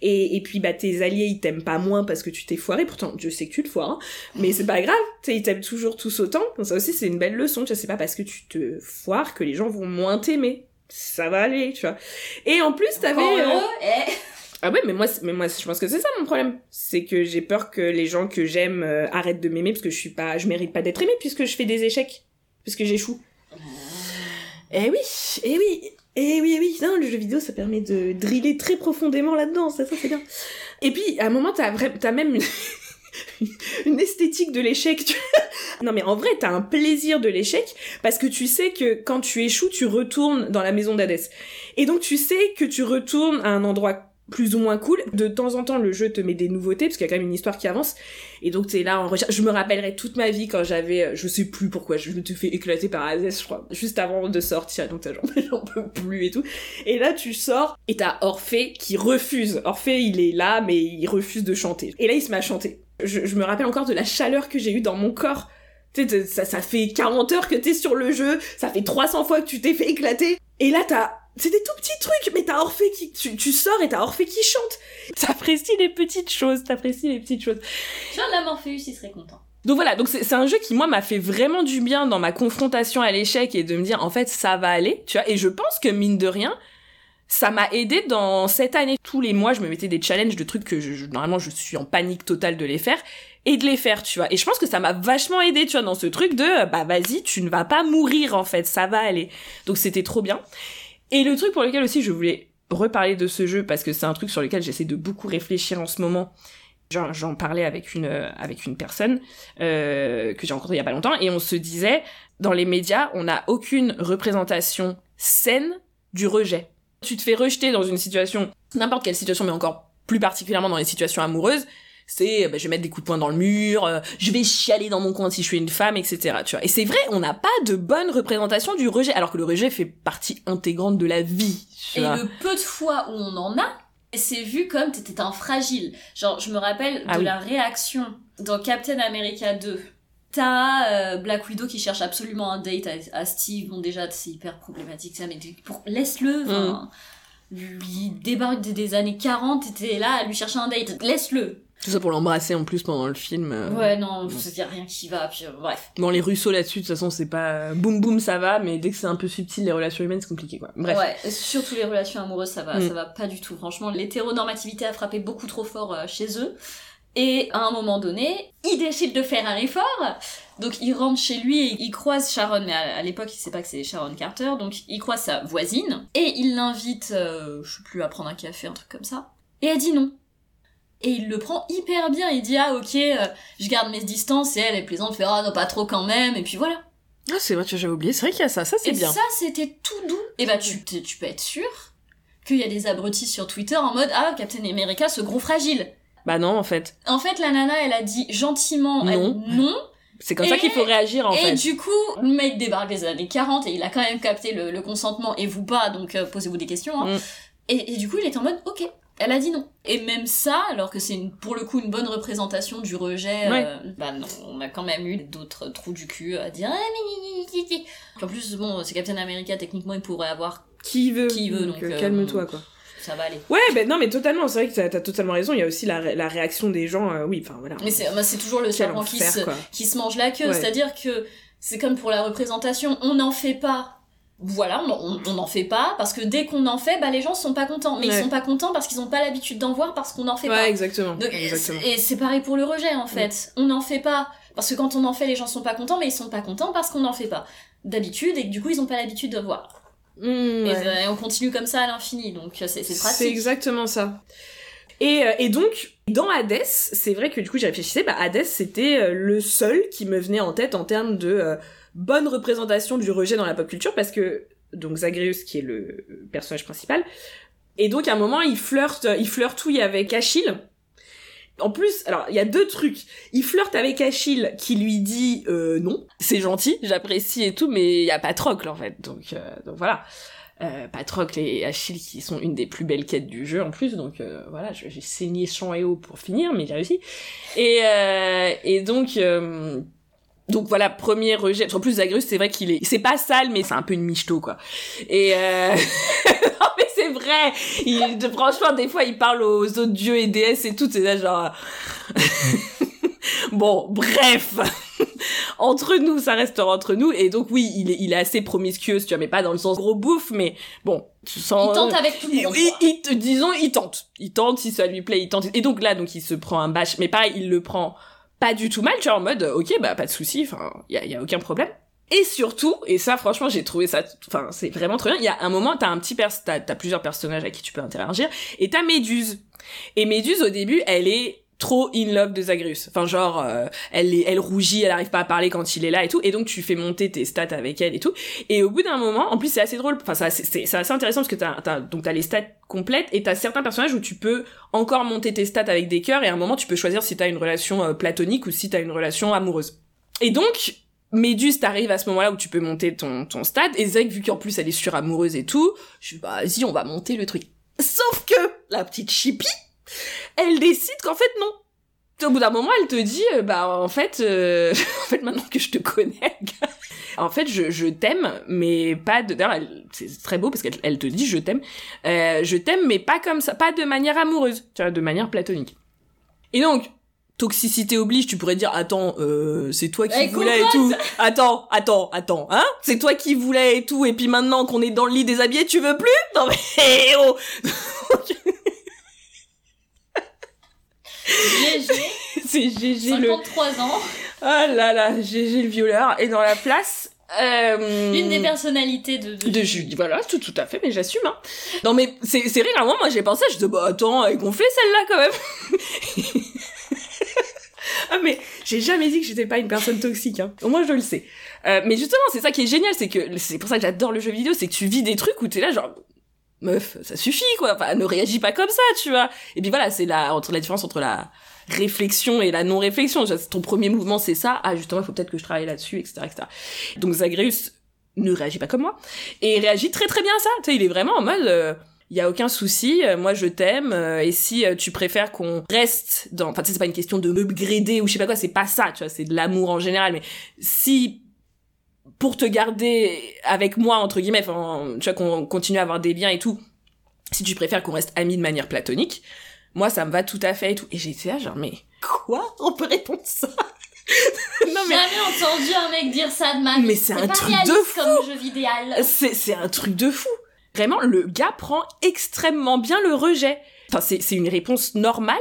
Et, et puis, bah, tes alliés, ils t'aiment pas moins parce que tu t'es foiré, pourtant, Dieu sait que tu te foires, hein. Mais c'est pas grave, tu sais, ils t'aiment toujours tous autant. Donc ça aussi, c'est une belle leçon, tu vois, c'est pas parce que tu te foires que les gens vont moins t'aimer. Ça va aller, tu vois. Et en plus, t'avais... Euh, eh. Ah ouais, mais moi, mais moi, je pense que c'est ça mon problème. C'est que j'ai peur que les gens que j'aime euh, arrêtent de m'aimer parce que je suis pas, je mérite pas d'être aimée puisque je fais des échecs, puisque j'échoue. Eh oui, eh oui, eh oui, eh oui. Non, le jeu vidéo, ça permet de driller très profondément là-dedans. Ça, ça c'est bien. Et puis, à un moment, t'as vra- t'as même une... une esthétique de l'échec. tu non, mais en vrai, t'as un plaisir de l'échec parce que tu sais que quand tu échoues, tu retournes dans la maison d'Hadès. Et donc, tu sais que tu retournes à un endroit plus ou moins cool. De temps en temps, le jeu te met des nouveautés, parce qu'il y a quand même une histoire qui avance. Et donc, t'es là en recherche. Je me rappellerai toute ma vie quand j'avais, euh, je sais plus pourquoi, je me te fais éclater par Azès, je crois, juste avant de sortir. Donc, j'en peux plus et tout. Et là, tu sors, et t'as Orphée qui refuse. Orphée, il est là, mais il refuse de chanter. Et là, il se met à chanter. Je, je me rappelle encore de la chaleur que j'ai eue dans mon corps. Tu sais, ça, ça fait 40 heures que t'es sur le jeu, ça fait 300 fois que tu t'es fait éclater. Et là, t'as c'est des tout petits trucs, mais t'as Orphée qui, tu, tu sors et t'as Orphée qui chante. T'apprécies les petites choses, t'apprécies les petites choses. Tiens, la Morpheus, il serait content. Donc voilà, donc c'est c'est un jeu qui moi m'a fait vraiment du bien dans ma confrontation à l'échec et de me dire en fait ça va aller, tu vois. Et je pense que mine de rien, ça m'a aidé dans cette année. Tous les mois, je me mettais des challenges de trucs que je, je- normalement je suis en panique totale de les faire et de les faire, tu vois. Et je pense que ça m'a vachement aidé, tu vois, dans ce truc de bah vas-y, tu ne vas pas mourir en fait, ça va aller. Donc c'était trop bien. Et le truc pour lequel aussi je voulais reparler de ce jeu parce que c'est un truc sur lequel j'essaie de beaucoup réfléchir en ce moment. J'en parlais avec une euh, avec une personne euh, que j'ai rencontrée il y a pas longtemps et on se disait dans les médias on n'a aucune représentation saine du rejet. Tu te fais rejeter dans une situation n'importe quelle situation mais encore plus particulièrement dans les situations amoureuses c'est bah, je vais mettre des coups de poing dans le mur, euh, je vais chialer dans mon coin si je suis une femme, etc. Tu vois. Et c'est vrai, on n'a pas de bonne représentation du rejet, alors que le rejet fait partie intégrante de la vie. tu Et vois. le peu de fois où on en a, c'est vu comme t'étais un fragile. Genre, je me rappelle Ah de oui. la réaction dans Captain America 2. T'as euh, Black Widow qui cherche absolument un date à, à Steve. Bon, déjà, c'est hyper problématique ça, mais pour, laisse-le. Mm. Il débarque des, des années 40, t'étais là à lui chercher un date. Laisse-le. Tout ça pour l'embrasser en plus pendant le film. euh. Ouais, non, il y a rien qui va. Puis, euh, bref. Bon, les Russo là-dessus, de toute façon, c'est pas boum boum, ça va, mais dès que c'est un peu subtil, les relations humaines, c'est compliqué, quoi. Bref. Ouais, surtout les relations amoureuses, ça va, Mm. ça va pas du tout. Franchement, l'hétéronormativité a frappé beaucoup trop fort euh, chez eux. Et à un moment donné, il décide de faire un effort. Donc il rentre chez lui et il croise Sharon, mais à, à l'époque il sait pas que c'est Sharon Carter, donc il croise sa voisine et il l'invite, euh, je sais plus, à prendre un café, un truc comme ça. Et elle dit non. Et il le prend hyper bien, il dit ah ok, euh, je garde mes distances et elle est plaisante, fait ah non pas trop quand même, et puis voilà. Ah, c'est vrai, j'avais oublié, c'est vrai qu'il y a ça, ça c'est Et bien. ça, c'était tout doux. Et bah, tu, peux être sûr qu'il y a des abrutis sur Twitter en mode Ah, Captain America, ce gros fragile. Bah non, en fait. En fait, la nana, elle a dit gentiment elle- Non. C'est comme Et- ça qu'il faut réagir, en et fait. du coup, le mec débarque des années 40 et il a quand même capté le, le consentement et vous pas, donc euh, posez-vous des questions. Hein. Mm. Et, et du coup, il est en mode Ok. Elle a dit non. Et même ça, alors que c'est pour le coup une bonne représentation du rejet, Ouais. euh, bah non, on a quand même eu d'autres trous du cul à dire. Puis En plus, bon, c'est Captain America, techniquement, il pourrait avoir Qui veut Qui veut, donc, euh, euh, calme-toi, quoi. ça va aller. Ouais, ben non, mais totalement, c'est vrai que t'as t'as totalement raison, il y a aussi la, ré- la réaction des gens, euh, oui, enfin voilà. Mais c'est bah, toujours le serpent qui se, quoi. qui se mange la queue, Ouais. c'est-à-dire que c'est comme pour la représentation, on n'en fait pas. Voilà, on n'en fait pas, parce que dès qu'on en fait, bah les gens sont pas contents. Mais Ouais. ils sont pas contents parce qu'ils ont pas l'habitude d'en voir, parce qu'on n'en fait Ouais, pas. exactement. Donc, exactement. et c'est pareil pour le rejet en fait. On n'en fait pas. Parce que quand on en fait, les gens sont pas contents, mais ils sont pas contents parce qu'on n'en fait pas. D'habitude, et que du coup, ils ont pas l'habitude de voir. Mmh, Et, ouais. euh, on continue comme ça à l'infini, donc euh, c'est c'est C'est pratique. exactement ça. Et, euh, et donc, dans Hades, c'est vrai que du coup, j'y réfléchissais, bah, Hades, c'était euh, le seul qui me venait en tête en termes de euh, bonne représentation du rejet dans la pop culture, parce que, donc, Zagreus, qui est le personnage principal, et donc, à un moment, il flirte, il flirtouille avec Achille. En plus, alors, il y a deux trucs. Il flirte avec Achille, qui lui dit euh, non. C'est gentil, j'apprécie et tout, mais il y a Patrocle, en fait. Donc, euh, donc voilà euh, Patrocle et Achille qui sont une des plus belles quêtes du jeu en plus donc euh, voilà j'ai saigné champ et eau pour finir mais j'ai réussi. Et euh, et donc euh, donc voilà premier rejet. En plus Zagreus c'est vrai qu'il est c'est pas sale mais c'est un peu une michto quoi. Et euh... non mais c'est vrai! Il, franchement des fois il parle aux autres dieux et déesses et tout c'est là genre bon bref entre nous, ça restera entre nous. Et donc oui, il est, il est assez promiscueux, tu vois, mais pas dans le sens gros bouffe, mais bon, tu sens. Il tente avec tout le monde. il- disons, il tente. Il tente, si ça lui plaît, il tente. Et donc là, donc il se prend un bâche, mais pareil, il le prend pas du tout mal, tu vois, en mode, ok, bah pas de souci, enfin, y a, y a aucun problème. Et surtout, et ça franchement j'ai trouvé ça, enfin c'est vraiment très bien, il y a un moment, t'as un petit pers t'as, t'as plusieurs personnages à qui tu peux interagir, et t'as Méduse. Et Méduse au début, elle est trop in love de Zagreus. Enfin genre euh, elle elle rougit, elle arrive pas à parler quand il est là et tout et donc tu fais monter tes stats avec elle et tout et au bout d'un moment en plus c'est assez drôle enfin c'est assez, intéressant parce que t'as, t'as donc t'as les stats complètes et t'as certains personnages où tu peux encore monter tes stats avec des cœurs et à un moment tu peux choisir si t'as une relation euh, platonique ou si t'as une relation amoureuse. Et donc Méduse t'arrive à ce moment-là où tu peux monter ton, ton stade, et Zeg, vu qu'en plus elle est suramoureuse et tout, je suis bah, vas-y, on va monter le truc. Sauf que, la petite Chippy, elle décide qu'en fait, non. Au bout d'un moment, elle te dit, euh, bah, en fait, euh, en fait, maintenant que je te connais, en fait, je, je t'aime, mais pas de, d'ailleurs, c'est très beau parce qu'elle elle te dit, je t'aime, euh, je t'aime, mais pas comme ça, pas de manière amoureuse, tu vois, de manière platonique. Et donc, toxicité oblige, tu pourrais dire, attends, euh, c'est toi qui voulais et tout. Attends, attends, attends, hein? C'est toi qui voulais et tout, et puis maintenant qu'on est dans le lit déshabillé, tu veux plus? Non mais, eh oh GG, C'est GG le... 53 ans, Ah là là, GG le violeur est dans la place. Euh... une des personnalités de, de, de Julie, voilà, tout, tout à fait, mais j'assume, hein. Non, mais c'est, c'est vrai, qu'à un moment, moi, j'ai pensé, je disais, bah, attends, elle gonflée, celle-là, quand même. ah, mais j'ai jamais dit que j'étais pas une personne toxique, hein. Au moins, je le sais. Euh, mais justement, c'est ça qui est génial, c'est que, c'est pour ça que j'adore le jeu vidéo, c'est que tu vis des trucs où t'es là, genre, meuf, ça suffit, quoi. Enfin, ne réagis pas comme ça, tu vois. Et puis voilà, c'est la, entre la différence entre la réflexion et la non-réflexion. Ton premier mouvement, c'est ça. Ah, justement, il faut peut-être que je travaille là-dessus, etc., etc. Donc, Zagreus ne réagit pas comme moi. Et réagit très très bien à ça. Tu sais, il est vraiment en mode, euh, il y a aucun souci, euh, moi je t'aime, euh, et si euh, tu préfères qu'on reste dans, enfin c'est pas une question de m'upgrader ou je sais pas quoi, c'est pas ça, tu vois, c'est de l'amour en général, mais si pour te garder avec moi entre guillemets, enfin, tu vois, qu'on continue à avoir des liens et tout, si tu préfères qu'on reste amis de manière platonique, moi ça me va tout à fait et tout. Et j'étais là genre mais quoi? On peut répondre ça? Non mais Jamais entendu un mec dire ça de ma vie. Mais c'est un pas truc de fou. comme jeu vidéal. c'est c'est un truc de fou. Vraiment, le gars prend extrêmement bien le rejet. Enfin, c'est c'est une réponse normale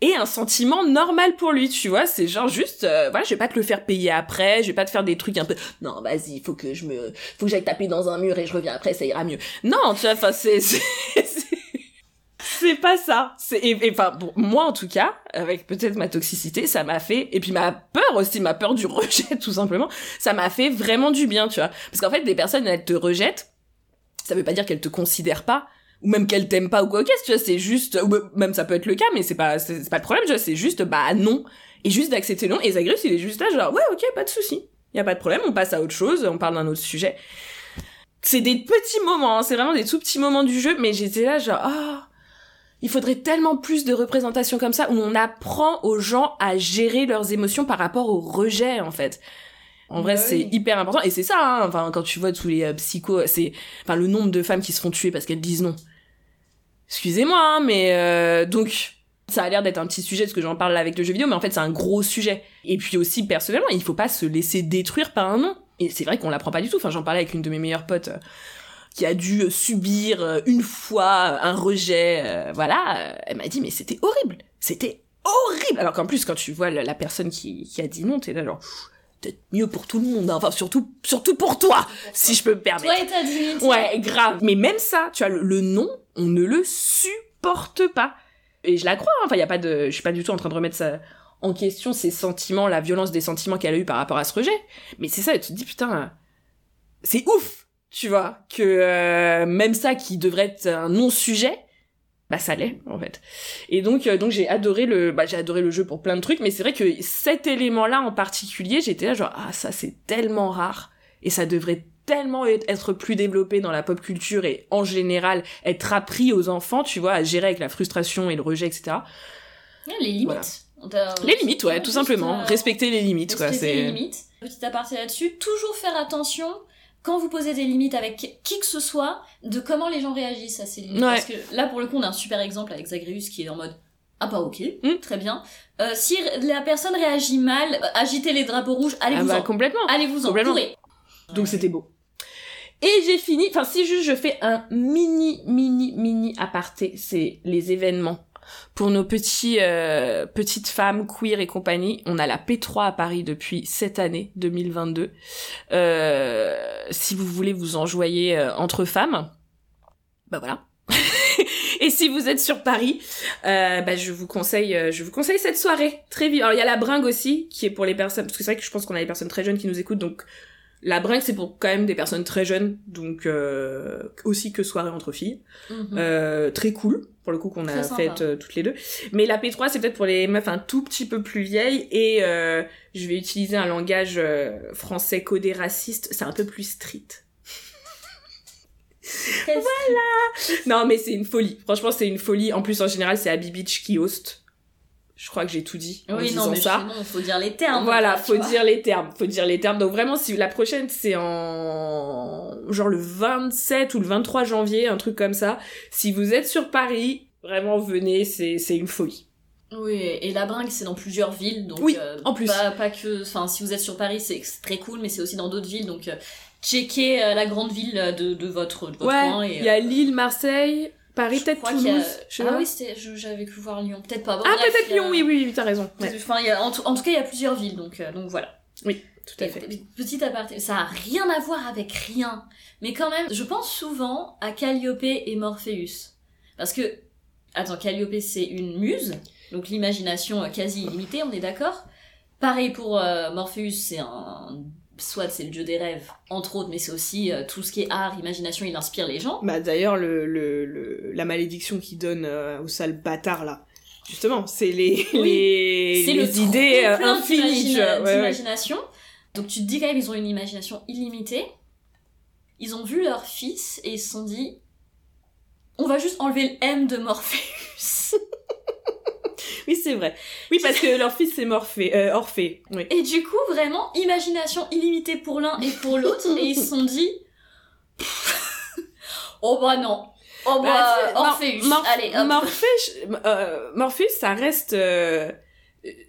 et un sentiment normal pour lui, tu vois. C'est genre juste, euh, voilà, je vais pas te le faire payer après, je vais pas te faire des trucs un peu. Non, vas-y, faut que je me, faut que j'aille taper dans un mur et je reviens après, ça ira mieux. Non, tu vois, enfin, c'est, c'est, pas ça. C'est, et, enfin, bon, moi en tout cas, avec peut-être ma toxicité, ça m'a fait, et puis ma peur aussi, ma peur du rejet, tout simplement, ça m'a fait vraiment du bien, tu vois. Parce qu'en fait, des personnes, elles te rejettent, ça veut pas dire qu'elles te considèrent pas, ou même qu'elles t'aiment pas ou quoi, qu'est-ce, tu vois, c'est juste, ou même ça peut être le cas, mais c'est pas, c'est pas le problème, tu vois, c'est juste, bah non. Et juste d'accepter non. Et Zagreus, il est juste là, genre, ouais, ok, pas de souci. Y a pas de problème, on passe à autre chose, on parle d'un autre sujet. C'est des petits moments, hein, c'est vraiment des tout petits moments du jeu, mais j'étais là, genre, ah, il faudrait tellement plus de représentations comme ça, où on apprend aux gens à gérer leurs émotions par rapport au rejet, en fait. En vrai, c'est hyper important. Et c'est ça, hein, enfin, quand tu vois tous les euh, psychos, c'est, enfin, le nombre de femmes qui se font tuer parce qu'elles disent non. Excusez-moi, hein, mais euh, donc, ça a l'air d'être un petit sujet parce que j'en parle là avec le jeu vidéo, mais en fait, c'est un gros sujet. Et puis aussi, personnellement, il faut pas se laisser détruire par un non. Et c'est vrai qu'on l'apprend pas du tout. Enfin, j'en parlais avec une de mes meilleures potes euh, qui a dû euh, subir euh, une fois un rejet. voilà, elle m'a dit, mais c'était horrible. C'était horrible. Alors qu'en plus, quand tu vois la, la personne qui, qui a dit non, t'es là genre, Pff, peut-être mieux pour tout le monde. hein. Enfin, surtout, surtout pour toi, si je peux me permettre. Toi et ta dignité. Ouais, grave. Mais même ça, tu vois, le, le non, on ne le supporte pas. Et je la crois, hein. enfin, y a pas de, je suis pas du tout en train de remettre ça en question, ces sentiments, la violence des sentiments qu'elle a eu par rapport à ce rejet. Mais c'est ça, tu te dis, putain, c'est ouf, tu vois, que euh, même ça qui devrait être un non-sujet, bah ça l'est, en fait. Et donc, euh, donc j'ai adoré le, bah j'ai adoré le jeu pour plein de trucs, mais c'est vrai que cet élément-là en particulier, j'étais là genre, ah, ça c'est tellement rare, et ça devrait tellement être plus développé dans la pop culture et en général être appris aux enfants, tu vois, à gérer avec la frustration et le rejet, etc. Les limites. Voilà. Les limites, ouais, tout simplement. Respecter les limites, quoi. respecter les C'est limites. Petit aparté là-dessus, toujours faire attention quand vous posez des limites avec qui que ce soit, de comment les gens réagissent à ces limites. Ouais. Parce que là, pour le coup, on a un super exemple avec Zagreus qui est en mode ah bah ok, Mm. très bien. Euh, si la personne réagit mal, euh, agitez les drapeaux rouges, ah allez-vous bah en, complètement. allez-vous en, complètement. courez. Donc c'était beau. Et j'ai fini, enfin si juste je fais un mini, mini, mini aparté, c'est les événements. Pour nos petits, euh, petites femmes queer et compagnie, on a la P3 à Paris depuis cette année 2022. Euh, si vous voulez vous enjoyer euh, entre femmes, bah voilà. Et si vous êtes sur Paris, euh, bah, je vous conseille, euh, je vous conseille cette soirée très vite. Alors il y a la bringue aussi, qui est pour les personnes, parce que c'est vrai que je pense qu'on a des personnes très jeunes qui nous écoutent, donc la bringue c'est pour quand même des personnes très jeunes, donc euh, aussi que soirée entre filles. Mhm. Euh, très cool pour le coup qu'on a Très sympa. fait euh, toutes les deux. Mais la P3 c'est peut-être pour les meufs un tout petit peu plus vieilles et euh, je vais utiliser un langage euh, français codé raciste, c'est un peu plus street. Qu'est-ce Non, mais c'est une folie. Franchement, c'est une folie. En plus, en général, c'est Abby Beach qui host. Je crois que j'ai tout dit en Oui, disant non, mais ça. sinon, faut dire les termes. Voilà, faut vois. dire les termes, faut dire les termes. Donc vraiment, si la prochaine c'est en genre le 27 ou le 23 janvier, un truc comme ça. Si vous êtes sur Paris, vraiment venez, c'est c'est une folie. Oui, et la bringue, c'est dans plusieurs villes, donc Oui, euh, en plus. Pas, pas que, enfin, si vous êtes sur Paris, c'est très cool, mais c'est aussi dans d'autres villes, donc euh, checkez euh, la grande ville de, de votre, de votre. Ouais, il y a Lille, Marseille, Paris, peut-être a- Toulouse. je Ah oui, j'avais cru voir Lyon, peut-être pas. Bon, ah peut-être a- Lyon, oui, oui, oui, t'as raison. Ouais, Enfin, il y a- en, tout, en tout cas, il y a plusieurs villes, donc, euh, donc voilà. tout à Et fait. Petit aparté, ça a rien à voir avec rien. Mais quand même, je pense souvent à Calliope et Morpheus. Parce que, attends, Calliope c'est une muse, donc l'imagination euh, quasi illimitée, on est d'accord Pareil pour euh, Morpheus, c'est un... Soit c'est le dieu des rêves, entre autres, mais c'est aussi euh, tout ce qui est art, imagination, il inspire les gens. Bah d'ailleurs le, le, le la malédiction qu'il donne euh, au sale bâtard là. Justement, c'est les Oui. les, les le idées euh, infinies. ouais, ouais. d'imagination. Donc tu te dis quand même, ils ont une imagination illimitée. Ils ont vu leur fils et ils se sont dit, on va juste enlever le M de Morpheus. Oui, c'est vrai. Oui, parce que leur fils c'est Morphée, euh, Orphée. Oui. Et du coup, vraiment, imagination illimitée pour l'un et pour l'autre. et ils se sont dit, oh bah non. Oh bah, Bah, Orpheus. Mor- Allez, hop. Euh, Morpheus, ça reste. euh,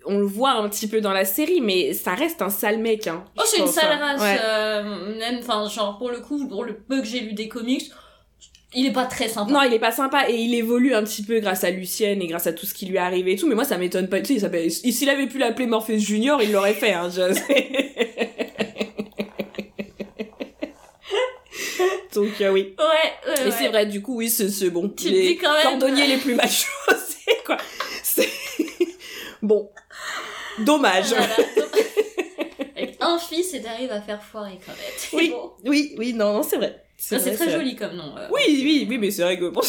on le voit un petit peu dans la série, mais ça reste un sale mec. Hein, Oh, c'est une sale hein. race. Ouais. euh, même, enfin, genre, pour le coup, pour le peu que j'ai lu des comics, il est pas très sympa. Non, il est pas sympa et il évolue un petit peu grâce à Lucienne et grâce à tout ce qui lui est arrivé et tout. Mais moi, ça m'étonne pas. Tu sais, s'il avait pu l'appeler Morpheus Junior, il l'aurait fait. Hein, je sais. Donc euh, oui. Ouais, ouais, Et ouais. c'est vrai, du coup, oui, c'est c'est bon. Tu les dis quand même- cordonniers les plus mal chaussés, quoi. C'est bon. Dommage. Voilà. Avec un fils et t'arrives à faire foirer quand même. C'est Oui. bon. Oui, oui, non, non, c'est vrai. Ça, C'est très vrai. joli comme nom. euh. Oui, oui, oui, mais c'est vrai que bon,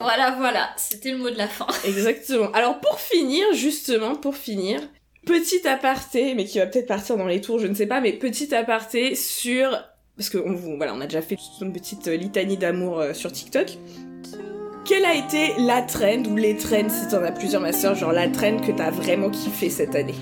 Voilà, voilà. C'était le mot de la fin. Exactement. Alors pour finir, justement, pour finir, petit aparté, mais qui va peut-être partir dans les tours, je ne sais pas, mais petit aparté sur... Parce que on, vous- voilà, on a déjà fait une petite litanie d'amour euh, sur TikTok. Quelle a été la trend ou les trends, si t'en as plusieurs, ma soeur, genre la trend que t'as vraiment kiffé cette année?